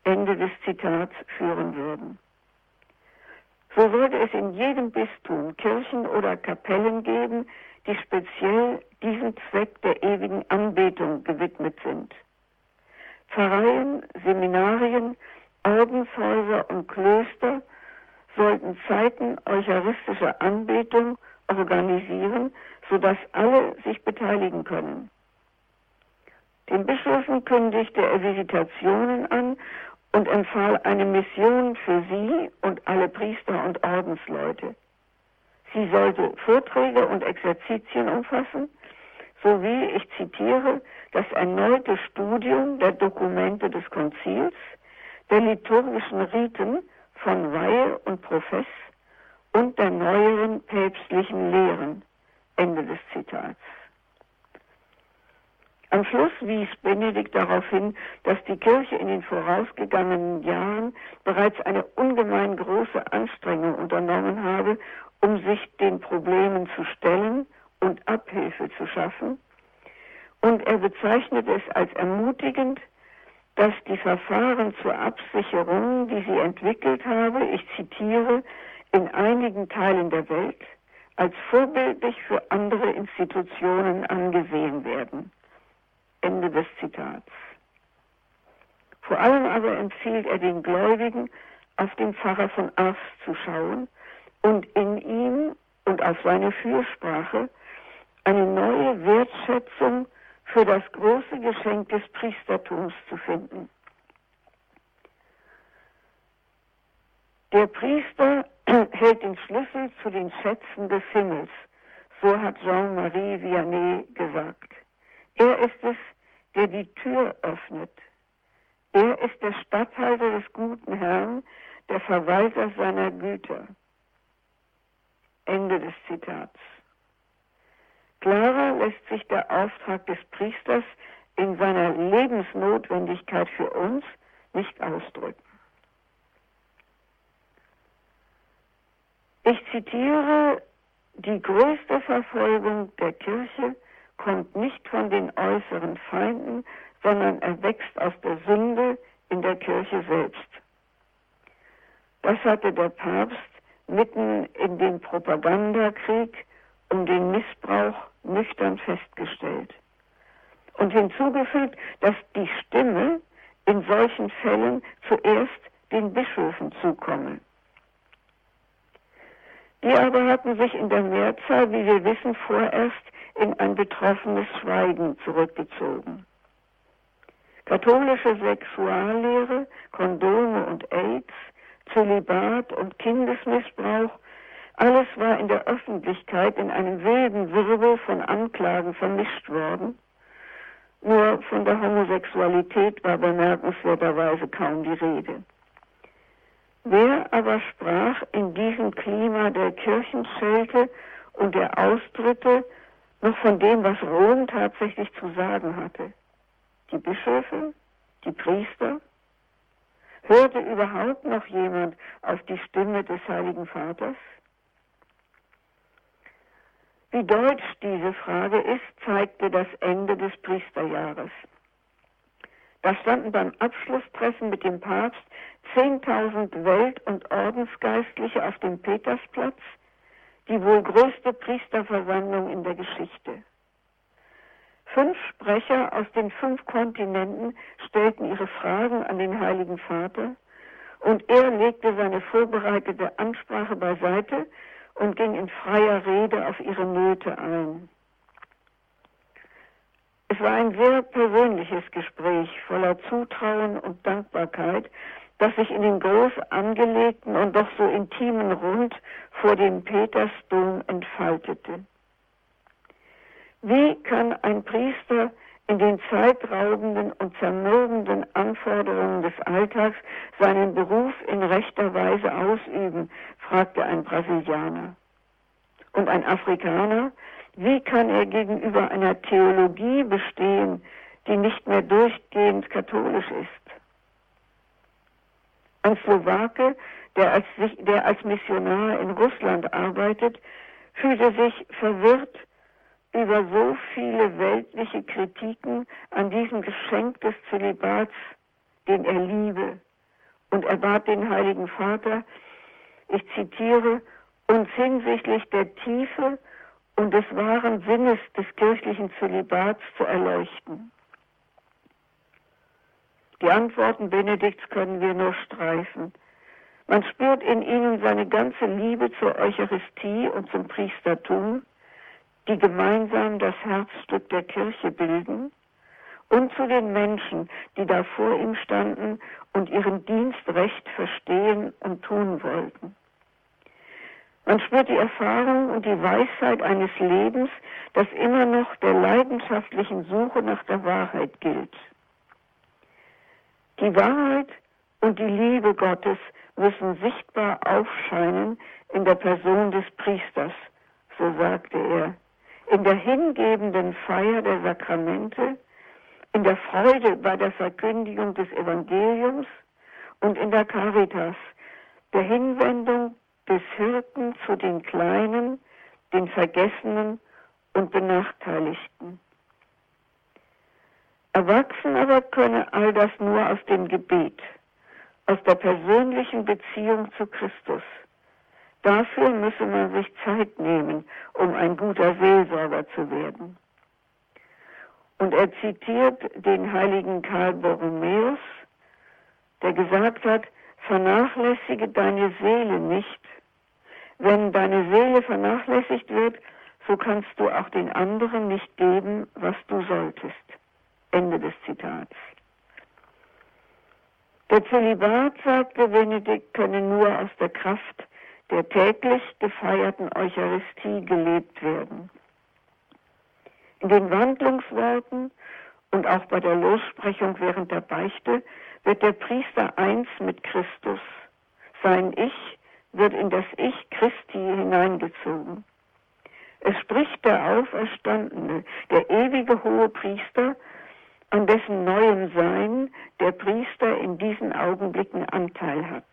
Ende des Zitats, führen würden. So würde es in jedem Bistum Kirchen oder Kapellen geben, die speziell diesem Zweck der ewigen Anbetung gewidmet sind. Pfarreien, Seminarien, Ordenshäuser und Klöster sollten Zeiten eucharistischer Anbetung organisieren, sodass alle sich beteiligen können. Den Bischöfen kündigte er Visitationen an und empfahl eine Mission für sie und alle Priester und Ordensleute. Sie sollte Vorträge und Exerzitien umfassen, sowie, ich zitiere, das erneute Studium der Dokumente des Konzils, der liturgischen Riten von Weihe und Profess und der neueren päpstlichen Lehren. Ende des Zitats. Am Schluss wies Benedikt darauf hin, dass die Kirche in den vorausgegangenen Jahren bereits eine ungemein große Anstrengung unternommen habe, um sich den Problemen zu stellen und Abhilfe zu schaffen. Und er bezeichnet es als ermutigend, dass die Verfahren zur Absicherung, die sie entwickelt habe, ich zitiere, in einigen Teilen der Welt als vorbildlich für andere Institutionen angesehen werden. Ende des Zitats. Vor allem aber empfiehlt er den Gläubigen, auf den Pfarrer von Ars zu schauen und in ihm und auf seine Fürsprache eine neue Wertschätzung für das große Geschenk des Priestertums zu finden. Der Priester hält den Schlüssel zu den Schätzen des Himmels, so hat Jean-Marie Vianney gesagt. Er ist es, der die Tür öffnet. Er ist der Statthalter des guten Herrn, der Verwalter seiner Güter. Ende des Zitats. Klarer lässt sich der Auftrag des Priesters in seiner Lebensnotwendigkeit für uns nicht ausdrücken. Ich zitiere, die größte Verfolgung der Kirche kommt nicht von den äußeren Feinden, sondern erwächst aus der Sünde in der Kirche selbst. Das hatte der Papst mitten in dem Propagandakrieg um den Missbrauch nüchtern festgestellt. Und hinzugefügt, dass die Stimme in solchen Fällen zuerst den Bischöfen zukomme. Die aber hatten sich in der Mehrzahl, wie wir wissen, vorerst in ein betroffenes Schweigen zurückgezogen. Katholische Sexuallehre, Kondome und AIDS, Zölibat und Kindesmissbrauch, alles war in der Öffentlichkeit in einem wilden Wirbel von Anklagen vermischt worden. Nur von der Homosexualität war bemerkenswerterweise kaum die Rede. Wer aber sprach in diesem Klima der Kirchenschelte und der Austritte noch von dem, was Rom tatsächlich zu sagen hatte? Die Bischöfe? Die Priester? Hörte überhaupt noch jemand auf die Stimme des Heiligen Vaters? Wie deutsch diese Frage ist, zeigte das Ende des Priesterjahres. Da standen beim Abschlusstreffen mit dem Papst 10.000 Welt- und Ordensgeistliche auf dem Petersplatz, die wohl größte Priesterversammlung in der Geschichte. Fünf Sprecher aus den fünf Kontinenten stellten ihre Fragen an den Heiligen Vater und er legte seine vorbereitete Ansprache beiseite und ging in freier Rede auf ihre Nöte ein. Es war ein sehr persönliches Gespräch voller Zutrauen und Dankbarkeit, das sich in dem groß angelegten und doch so intimen Rund vor dem Petersdom entfaltete. Wie kann ein Priester in den zeitraubenden und zermürbenden Anforderungen des Alltags seinen Beruf in rechter Weise ausüben, fragte ein Brasilianer. Und ein Afrikaner, wie kann er gegenüber einer Theologie bestehen, die nicht mehr durchgehend katholisch ist? Ein Slowake, der als, der als Missionar in Russland arbeitet, fühlte sich verwirrt über so viele weltliche Kritiken an diesem Geschenk des Zölibats, den er liebe. Und er bat den Heiligen Vater, ich zitiere, uns hinsichtlich der Tiefe und des wahren Sinnes des kirchlichen Zölibats zu erleuchten. Die Antworten Benedikts können wir nur streifen. Man spürt in ihnen seine ganze Liebe zur Eucharistie und zum Priestertum, die gemeinsam das Herzstück der Kirche bilden, und zu den Menschen, die da vor ihm standen und ihren Dienst recht verstehen und tun wollten. Man spürt die Erfahrung und die Weisheit eines Lebens, das immer noch der leidenschaftlichen Suche nach der Wahrheit gilt. Die Wahrheit und die Liebe Gottes müssen sichtbar aufscheinen in der Person des Priesters, so sagte er, in der hingebenden Feier der Sakramente, in der Freude bei der Verkündigung des Evangeliums und in der Caritas, der Hinwendung des Hirten zu den Kleinen, den Vergessenen und Benachteiligten. Erwachsen aber könne all das nur aus dem Gebet, aus der persönlichen Beziehung zu Christus. Dafür müsse man sich Zeit nehmen, um ein guter Seelsorger zu werden. Und er zitiert den heiligen Karl Borromäus, der gesagt hat, vernachlässige deine Seele nicht. Wenn deine Seele vernachlässigt wird, so kannst du auch den anderen nicht geben, was du solltest. Ende des Zitats. Der Zölibat, sagte Benedikt, könne nur aus der Kraft der täglich gefeierten Eucharistie gelebt werden. In den Wandlungsworten und auch bei der Lossprechung während der Beichte wird der Priester eins mit Christus. Sein Ich wird in das Ich Christi hineingezogen. Es spricht der Auferstandene, der ewige hohe Priester, an dessen neuem Sein der Priester in diesen Augenblicken Anteil hat.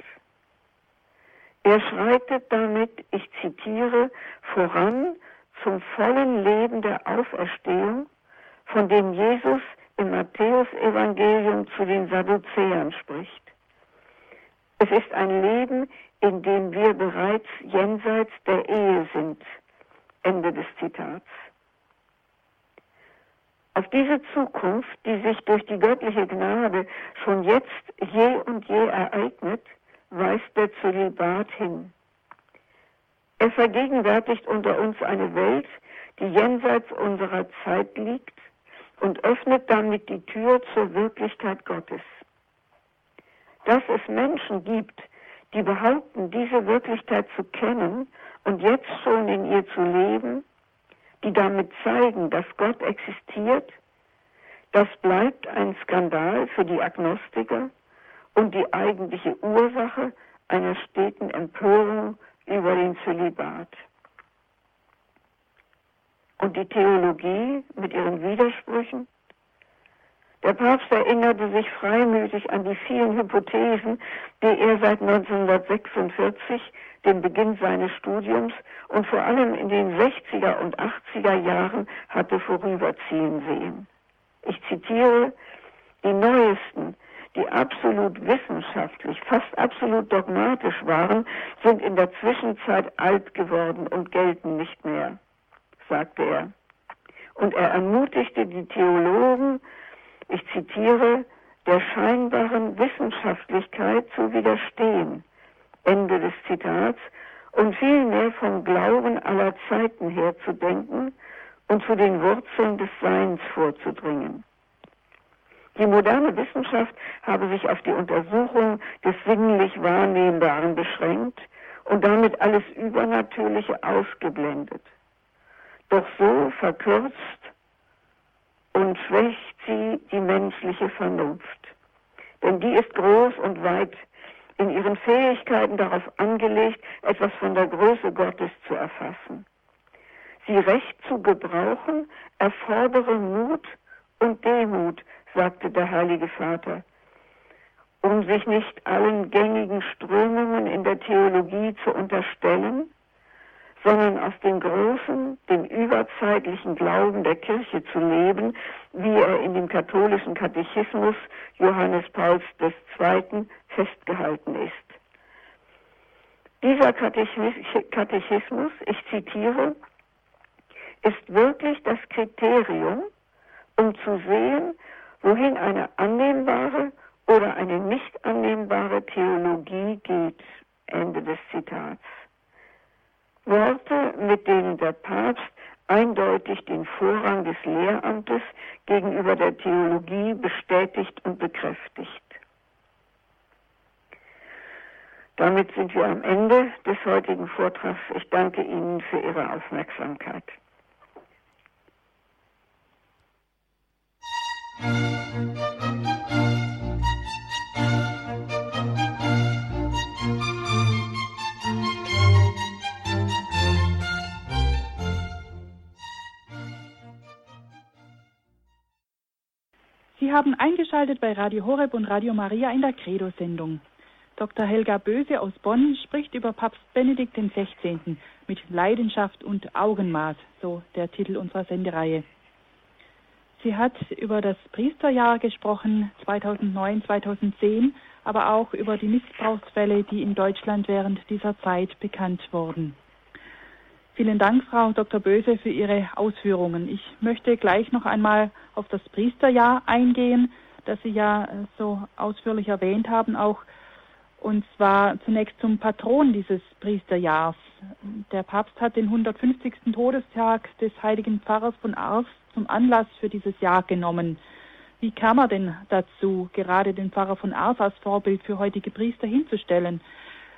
Er schreitet damit, ich zitiere, voran zum vollen Leben der Auferstehung, von dem Jesus im Matthäusevangelium zu den Sadduzäern spricht. Es ist ein Leben, in dem wir bereits jenseits der Ehe sind. Ende des Zitats. Auf diese Zukunft, die sich durch die göttliche Gnade schon jetzt je und je ereignet, weist der Zölibat hin. Er vergegenwärtigt unter uns eine Welt, die jenseits unserer Zeit liegt und öffnet damit die Tür zur Wirklichkeit Gottes. Dass es Menschen gibt, die behaupten, diese Wirklichkeit zu kennen und jetzt schon in ihr zu leben, die damit zeigen, dass Gott existiert, das bleibt ein Skandal für die Agnostiker und die eigentliche Ursache einer steten Empörung über den Zölibat. Und die Theologie mit ihren Widersprüchen? Der Papst erinnerte sich freimütig an die vielen Hypothesen, die er seit 1946 dem Beginn seines Studiums und vor allem in den 60er und 80er Jahren hatte vorüberziehen sehen. Ich zitiere, die neuesten, die absolut wissenschaftlich, fast absolut dogmatisch waren, sind in der Zwischenzeit alt geworden und gelten nicht mehr, sagte er. Und er ermutigte die Theologen, ich zitiere, der scheinbaren Wissenschaftlichkeit zu widerstehen, Ende des Zitats, und vielmehr vom Glauben aller Zeiten her zu denken und zu den Wurzeln des Seins vorzudringen. Die moderne Wissenschaft habe sich auf die Untersuchung des sinnlich Wahrnehmbaren beschränkt und damit alles Übernatürliche ausgeblendet. Doch so verkürzt und schwächt sie die menschliche Vernunft. Denn die ist groß und weit in ihren Fähigkeiten darauf angelegt, etwas von der Größe Gottes zu erfassen. Sie recht zu gebrauchen, erfordere Mut und Demut, sagte der Heilige Vater, um sich nicht allen gängigen Strömungen in der Theologie zu unterstellen, sondern aus dem großen, dem überzeitlichen Glauben der Kirche zu leben, wie er in dem katholischen Katechismus Johannes Pauls II. festgehalten ist. Dieser Katechismus, ich zitiere, ist wirklich das Kriterium, um zu sehen, wohin eine annehmbare oder eine nicht annehmbare Theologie geht. Ende des Zitats. Worte, mit denen der Papst eindeutig den Vorrang des Lehramtes gegenüber der Theologie bestätigt und bekräftigt. Damit sind wir am Ende des heutigen Vortrags. Ich danke Ihnen für Ihre Aufmerksamkeit. Sie haben eingeschaltet bei Radio Horeb und Radio Maria in der Credo-Sendung. Dr. Helga Böse aus Bonn spricht über Papst Benedikt XVI. mit Leidenschaft und Augenmaß, so der Titel unserer Sendereihe. Sie hat über das Priesterjahr gesprochen, 2009, 2010, aber auch über die Missbrauchsfälle, die in Deutschland während dieser Zeit bekannt wurden. Vielen Dank, Frau Dr. Böse, für Ihre Ausführungen. Ich möchte gleich noch einmal auf das Priesterjahr eingehen, das Sie ja so ausführlich erwähnt haben, auch und zwar zunächst zum Patron dieses Priesterjahrs. Der Papst hat den 150. Todestag des heiligen Pfarrers von Ars zum Anlass für dieses Jahr genommen. Wie kam er denn dazu, gerade den Pfarrer von Ars als Vorbild für heutige Priester hinzustellen?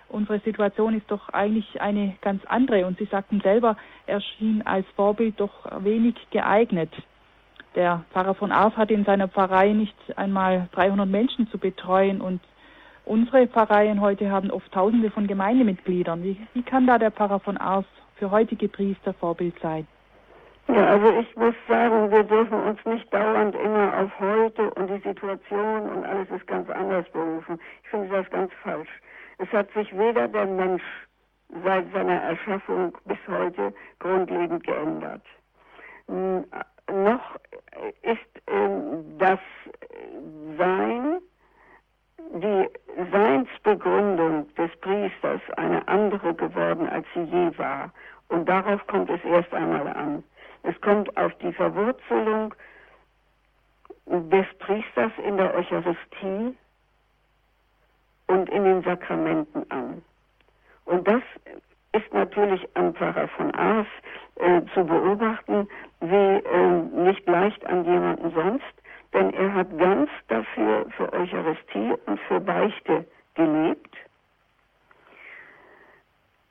Unsere Situation ist doch eigentlich eine ganz andere und Sie sagten selber, er schien als Vorbild doch wenig geeignet. Der Pfarrer von Ars hat in seiner Pfarrei nicht einmal 300 Menschen zu betreuen und Unsere Pfarreien heute haben oft Tausende von Gemeindemitgliedern. Wie, wie kann da der Pfarrer von Ars für heutige Priester Vorbild sein? Ja, also ich muss sagen, wir dürfen uns nicht dauernd immer auf heute und die Situation und alles ist ganz anders berufen. Ich finde das ganz falsch. Es hat sich weder der Mensch seit seiner Erschaffung bis heute grundlegend geändert. Noch ist ähm, das Sein die Seinsbegründung des Priesters eine andere geworden, als sie je war. Und darauf kommt es erst einmal an. Es kommt auf die Verwurzelung des Priesters in der Eucharistie den Sakramenten an. Und das ist natürlich am Pfarrer von Ars äh, zu beobachten, wie äh, nicht leicht an jemanden sonst, denn er hat ganz dafür für Eucharistie und für Beichte gelebt.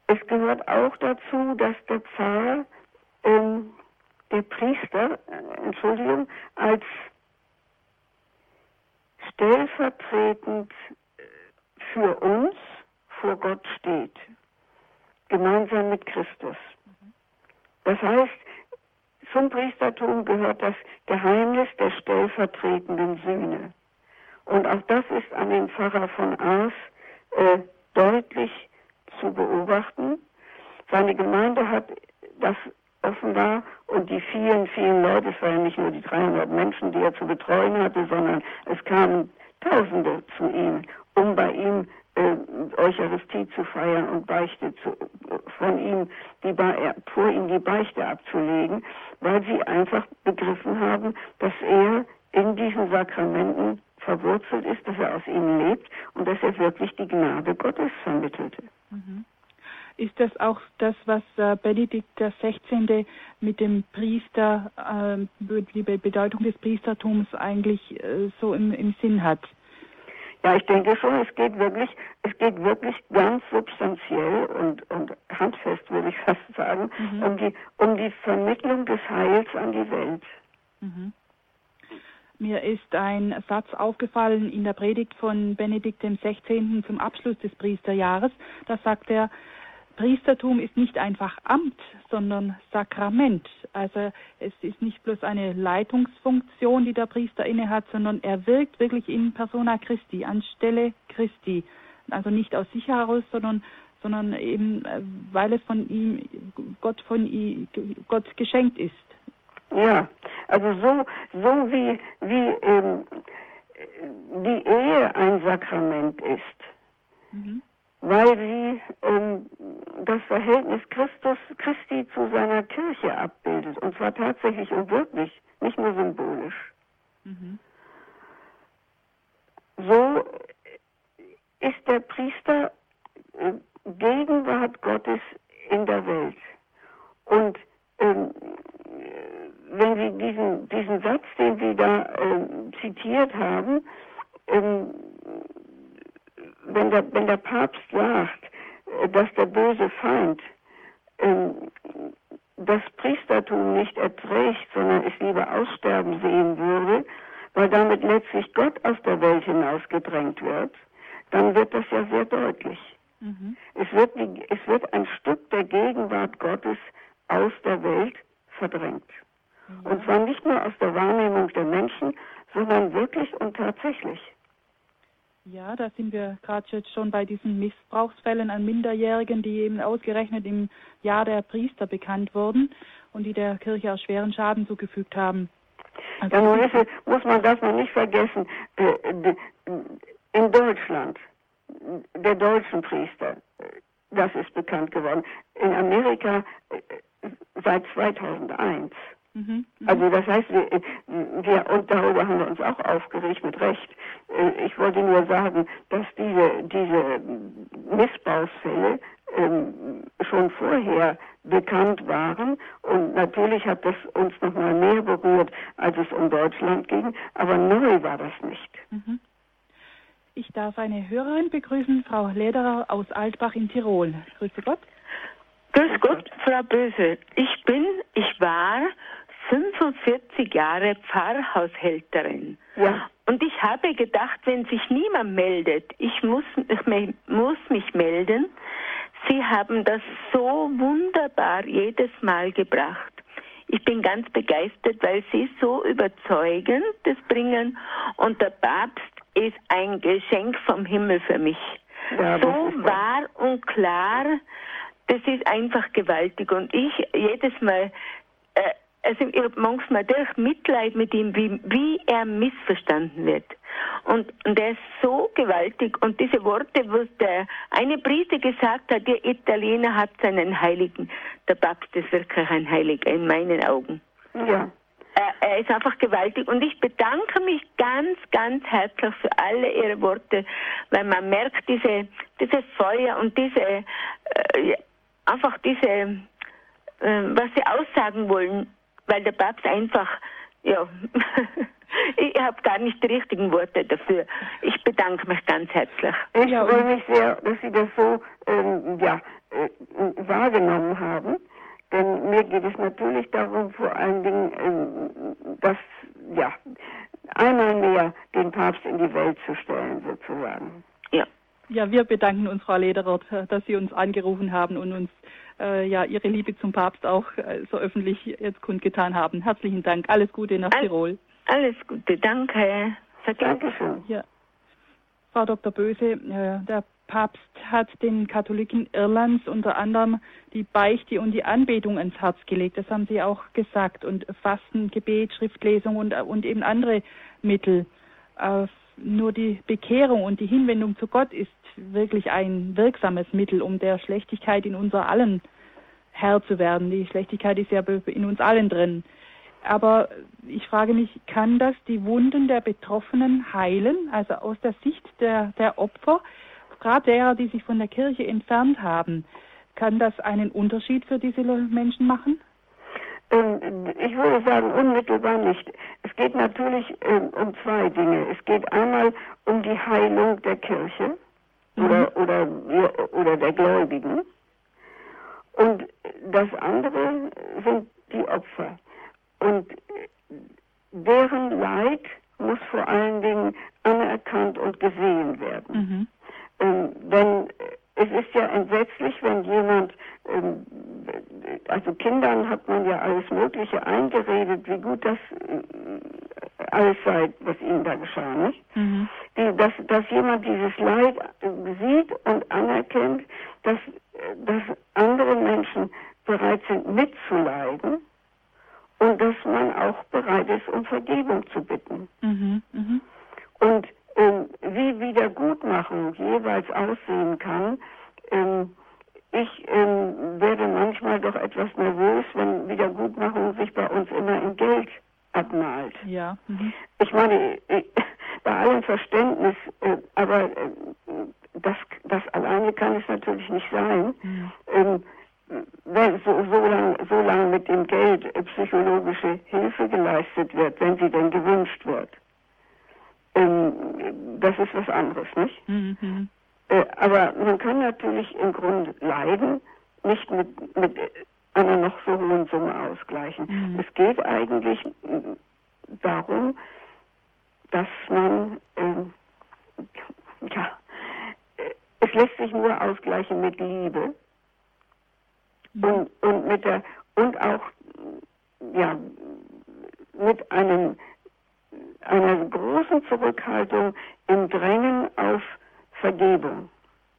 Es gehört auch dazu, dass der Pfarrer, ähm, der Priester, äh, Entschuldigung, als stellvertretend für uns vor Gott steht, gemeinsam mit Christus. Das heißt, zum Priestertum gehört das Geheimnis der stellvertretenden Sühne. Und auch das ist an dem Pfarrer von Ars äh, deutlich zu beobachten. Seine Gemeinde hat das offenbar und die vielen, vielen Leute, es waren nicht nur die 300 Menschen, die er zu betreuen hatte, sondern es kamen Tausende zu ihm, um bei ihm äh, Eucharistie zu feiern und Beichte zu, von ihm die vor ihm die Beichte abzulegen, weil sie einfach begriffen haben, dass er in diesen Sakramenten verwurzelt ist, dass er aus ihnen lebt und dass er wirklich die Gnade Gottes vermittelte. Mhm. Ist das auch das, was äh, Benedikt XVI. mit dem Priester, äh, die Bedeutung des Priestertums eigentlich äh, so im, im Sinn hat? Ja, ich denke schon, es geht wirklich, es geht wirklich ganz substanziell und, und handfest, würde ich fast sagen, mhm. um, die, um die Vermittlung des Heils an die Welt. Mhm. Mir ist ein Satz aufgefallen in der Predigt von Benedikt XVI. zum Abschluss des Priesterjahres. Da sagt er, Priestertum ist nicht einfach Amt, sondern Sakrament. Also es ist nicht bloß eine Leitungsfunktion, die der Priester innehat, sondern er wirkt wirklich in persona Christi, anstelle Christi. Also nicht aus sich heraus, sondern sondern eben, äh, weil es von ihm, Gott von ihm, Gott geschenkt ist. Ja, also so, so wie, wie ähm, die Ehe ein Sakrament ist, mhm. Weil sie ähm, das Verhältnis Christus, Christi zu seiner Kirche abbildet, und zwar tatsächlich und wirklich, nicht nur symbolisch. Mhm. So ist der Priester äh, Gegenwart Gottes in der Welt. Und ähm, wenn Sie diesen, diesen Satz, den Sie da äh, zitiert haben, ähm, wenn, der, wenn der Papst sagt, äh, dass der böse Feind äh, das Priestertum nicht erträgt, sondern es lieber aussterben sehen würde, weil damit letztlich Gott aus der Welt hinausgedrängt wird, dann wird das ja sehr deutlich. Mhm. Es, wird es wird ein Stück der Gegenwart Gottes aus der Welt verdrängt. Ja. Und zwar nicht nur aus der Wahrnehmung der Menschen, sondern wirklich und tatsächlich. Ja, da sind wir gerade jetzt schon bei diesen Missbrauchsfällen an Minderjährigen, die eben ausgerechnet im Jahr der Priester bekannt wurden und die der Kirche auch schweren Schaden zugefügt haben. Also ja, nun ist, muss man das noch nicht vergessen. Äh, in Deutschland, der deutschen Priester, das ist bekannt geworden. In Amerika äh, seit 2001. Mhm, mhm, also das heißt, wir, wir, und darüber haben wir uns auch aufgeregt, mit Recht. Äh, ich wollte nur sagen, dass diese, diese Missbrauchsfälle ähm, schon vorher bekannt waren und natürlich hat das uns noch mal mehr berührt, als es um Deutschland ging, aber neu war das nicht. Mhm. Ich darf eine Hörerin begrüßen, Frau Lederer aus Altbach in Tirol. Grüße Gott. Grüß Gott, Frau Böse. Ich bin, ich war 45 Jahre Pfarrhaushälterin. Ja. Und ich habe gedacht, wenn sich niemand meldet, ich muss, ich muss mich melden. Sie haben das so wunderbar jedes Mal gebracht. Ich bin ganz begeistert, weil Sie so überzeugend das bringen und der Papst ist ein Geschenk vom Himmel für mich. Ja, so wahr und klar, das ist einfach gewaltig. Und ich jedes Mal, also ich habe manchmal durch Mitleid mit ihm, wie, wie er missverstanden wird. Und, und er ist so gewaltig. Und diese Worte, wo der eine Priester gesagt hat, der Italiener hat seinen Heiligen. Der Papst ist wirklich ein Heiliger in meinen Augen. Ja. Er, er ist einfach gewaltig. Und ich bedanke mich ganz, ganz herzlich für alle Ihre Worte, weil man merkt diese, dieses Feuer und diese, äh, einfach diese, äh, was Sie aussagen wollen weil der Papst einfach, ja, ich habe gar nicht die richtigen Worte dafür. Ich bedanke mich ganz herzlich. Ich freue mich sehr, dass Sie das so ähm, ja, äh, wahrgenommen haben. Denn mir geht es natürlich darum, vor allen Dingen, ähm, dass, ja, einmal mehr den Papst in die Welt zu stellen, sozusagen. Ja. Ja, wir bedanken uns, Frau Lederert, dass Sie uns angerufen haben und uns äh, ja ihre Liebe zum Papst auch äh, so öffentlich jetzt kundgetan haben. Herzlichen Dank. Alles Gute nach All, Tirol. Alles Gute, danke. Dankeschön. Ja. Frau Dr. Böse, äh, der Papst hat den Katholiken Irlands unter anderem die Beichte und die Anbetung ans Herz gelegt. Das haben Sie auch gesagt. Und Fasten, Gebet, Schriftlesung und, und eben andere Mittel. Nur die Bekehrung und die Hinwendung zu Gott ist wirklich ein wirksames Mittel, um der Schlechtigkeit in uns allen Herr zu werden. Die Schlechtigkeit ist ja in uns allen drin. Aber ich frage mich, kann das die Wunden der Betroffenen heilen? Also aus der Sicht der, der Opfer, gerade derer, die sich von der Kirche entfernt haben, kann das einen Unterschied für diese Menschen machen? Ähm, ich würde sagen, unmittelbar nicht. Es geht natürlich ähm, um zwei Dinge. Es geht einmal um die Heilung der Kirche mhm. oder, oder, oder der Gläubigen. Und das andere sind die Opfer. Und deren Leid muss vor allen Dingen anerkannt und gesehen werden. Mhm. Ähm, denn es ist ja entsetzlich, wenn jemand, ähm, also Kindern hat man ja alles Mögliche eingeredet, wie gut das äh, alles sei, was ihnen da geschah, nicht? Mhm. Die, dass, dass jemand dieses Leid sieht und anerkennt, dass, dass andere Menschen bereit sind mitzuleiden und dass man auch bereit ist, um Vergebung zu bitten. Mhm. Mhm. Und ähm, wie Wiedergutmachung jeweils aussehen kann, ähm, ich ähm, werde manchmal doch etwas nervös, wenn Wiedergutmachung sich bei uns immer in Geld abmalt. Ja. Mhm. Ich meine, ich, bei allem Verständnis, äh, aber äh, das, das alleine kann es natürlich nicht sein. Mhm. Ähm, wenn so, so lange so lang mit dem Geld äh, psychologische Hilfe geleistet wird, wenn sie denn gewünscht wird. Ähm, das ist was anderes, nicht? Mhm. Äh, aber man kann natürlich im Grunde leiden, nicht mit, mit einer noch so hohen Summe ausgleichen. Mhm. Es geht eigentlich darum, dass man, äh, ja, es lässt sich nur ausgleichen mit Liebe mhm. und, und mit der, und auch, ja, mit einem, einer großen Zurückhaltung im Drängen auf Vergebung.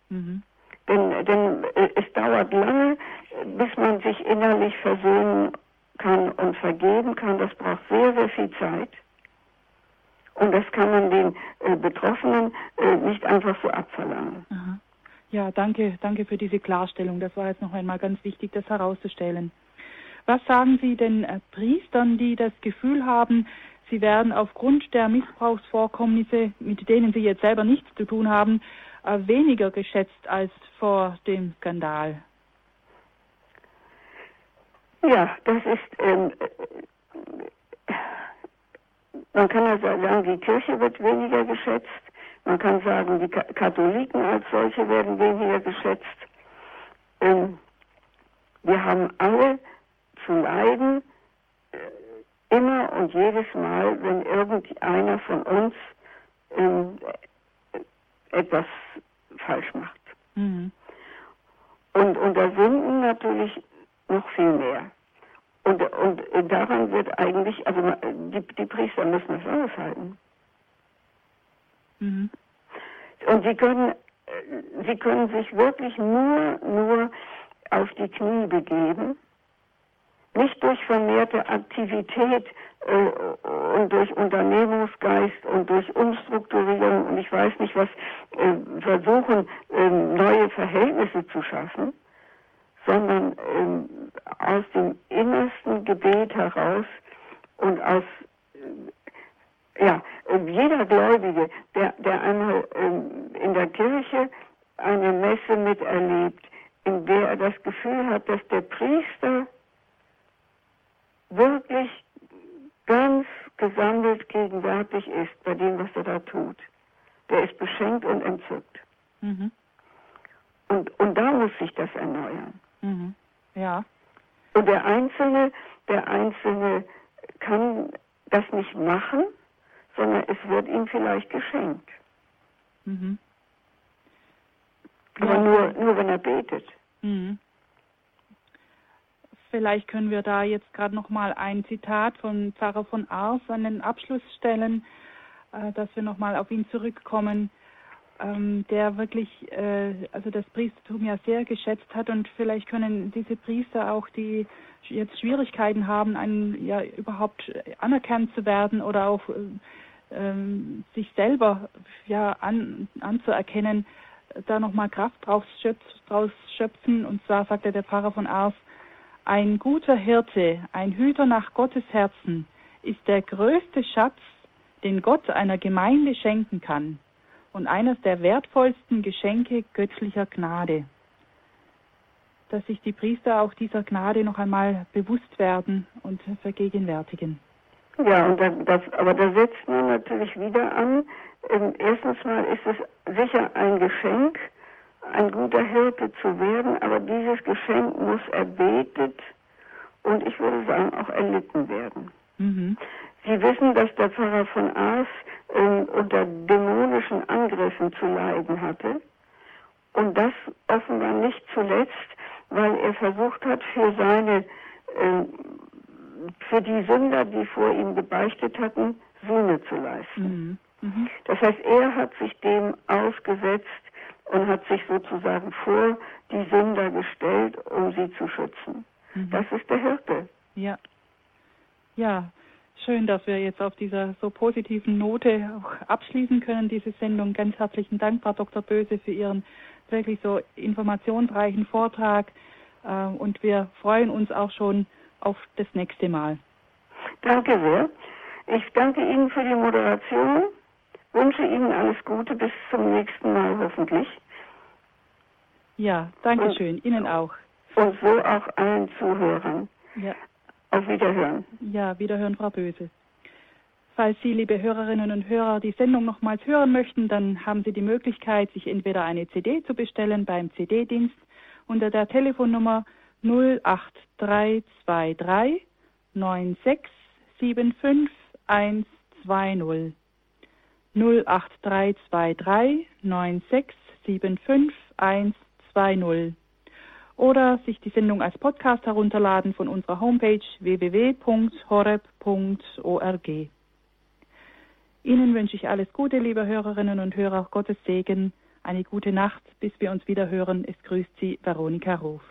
Mhm. Denn, denn äh, es dauert lange, bis man sich innerlich versöhnen kann und vergeben kann. Das braucht sehr, sehr viel Zeit. Und das kann man den äh, Betroffenen äh, nicht einfach so abverlangen. Aha. Ja, danke, danke für diese Klarstellung. Das war jetzt noch einmal ganz wichtig, das herauszustellen. Was sagen Sie den äh, Priestern, die das Gefühl haben, sie werden aufgrund der Missbrauchsvorkommnisse, mit denen sie jetzt selber nichts zu tun haben, äh, weniger geschätzt als vor dem Skandal? Ja, das ist, ähm, man kann ja sagen, die Kirche wird weniger geschätzt. Man kann sagen, die Katholiken als solche werden weniger geschätzt. Ähm, wir haben alle zu leiden, äh, immer und jedes Mal, wenn irgendeiner von uns ähm, etwas falsch macht. Mhm. Und unter Sünden natürlich noch viel mehr. Und, und daran wird eigentlich, also die, die Priester müssen es aushalten. Mhm. Und sie können, sie können sich wirklich nur, nur auf die Knie begeben, nicht durch vermehrte Aktivität äh, und durch Unternehmungsgeist und durch Umstrukturierung und ich weiß nicht was, äh, versuchen, äh, neue Verhältnisse zu schaffen, sondern ähm, aus dem innersten Gebet heraus und aus äh, ja, jeder Gläubige, der, der einmal ähm, in der Kirche eine Messe miterlebt, in der er das Gefühl hat, dass der Priester wirklich ganz gesammelt gegenwärtig ist bei dem, was er da tut. Der ist beschenkt und entzückt. Mhm. Und, und da muss sich das erneuern. Mhm. Ja. Und der Einzelne, der Einzelne kann das nicht machen, sondern es wird ihm vielleicht geschenkt. Mhm. Aber ja. nur, nur wenn er betet. Mhm. Vielleicht können wir da jetzt gerade noch mal ein Zitat von Pfarrer von Ars an den Abschluss stellen, äh, dass wir noch mal auf ihn zurückkommen ähm, der wirklich äh, also das Priestertum ja sehr geschätzt hat und vielleicht können diese Priester auch, die jetzt Schwierigkeiten haben, einen, ja überhaupt anerkannt zu werden oder auch äh, ähm, sich selber ja an, anzuerkennen, da nochmal Kraft draus, schöpf, draus schöpfen. Und zwar sagte der Pfarrer von Ars, ein guter Hirte, ein Hüter nach Gottes Herzen ist der größte Schatz, den Gott einer Gemeinde schenken kann und eines der wertvollsten Geschenke göttlicher Gnade. Dass sich die Priester auch dieser Gnade noch einmal bewusst werden und vergegenwärtigen. Ja, und das, aber da setzt man natürlich wieder an. Ähm, erstens mal ist es sicher ein Geschenk, ein guter Hirte zu werden, aber dieses Geschenk muss erbetet und ich würde sagen auch erlitten werden. Mhm. Sie wissen, dass der Pfarrer von Aas äh, unter dämonischen Angriffen zu leiden hatte. Und das offenbar nicht zuletzt, weil er versucht hat, für seine, äh, für die Sünder, die vor ihm gebeichtet hatten, Sühne zu leisten. Mhm. Mhm. Das heißt, er hat sich dem ausgesetzt und hat sich sozusagen vor die Sünder gestellt, um sie zu schützen. Mhm. Das ist der Hirte. Ja. Ja, schön, dass wir jetzt auf dieser so positiven Note auch abschließen können, diese Sendung. Ganz herzlichen Dank, Frau Dr. Böse, für Ihren wirklich so informationsreichen Vortrag. Äh, und wir freuen uns auch schon auf das nächste Mal. Danke sehr. Ich danke Ihnen für die Moderation, wünsche Ihnen alles Gute, bis zum nächsten Mal hoffentlich. Ja, danke schön. Ihnen auch. Und so auch allen Zuhörern. Ja. Auf Wiederhören. Ja, Wiederhören, Frau Böse. Falls Sie, liebe Hörerinnen und Hörer, die Sendung nochmals hören möchten, dann haben Sie die Möglichkeit, sich entweder eine CD zu bestellen beim CD-Dienst unter der Telefonnummer 08323 9675 120. 08323 9675 120 oder sich die Sendung als Podcast herunterladen von unserer Homepage www.horeb.org. Ihnen wünsche ich alles Gute, liebe Hörerinnen und Hörer, Gottes Segen, eine gute Nacht, bis wir uns wieder hören. Es grüßt Sie Veronika Ruf.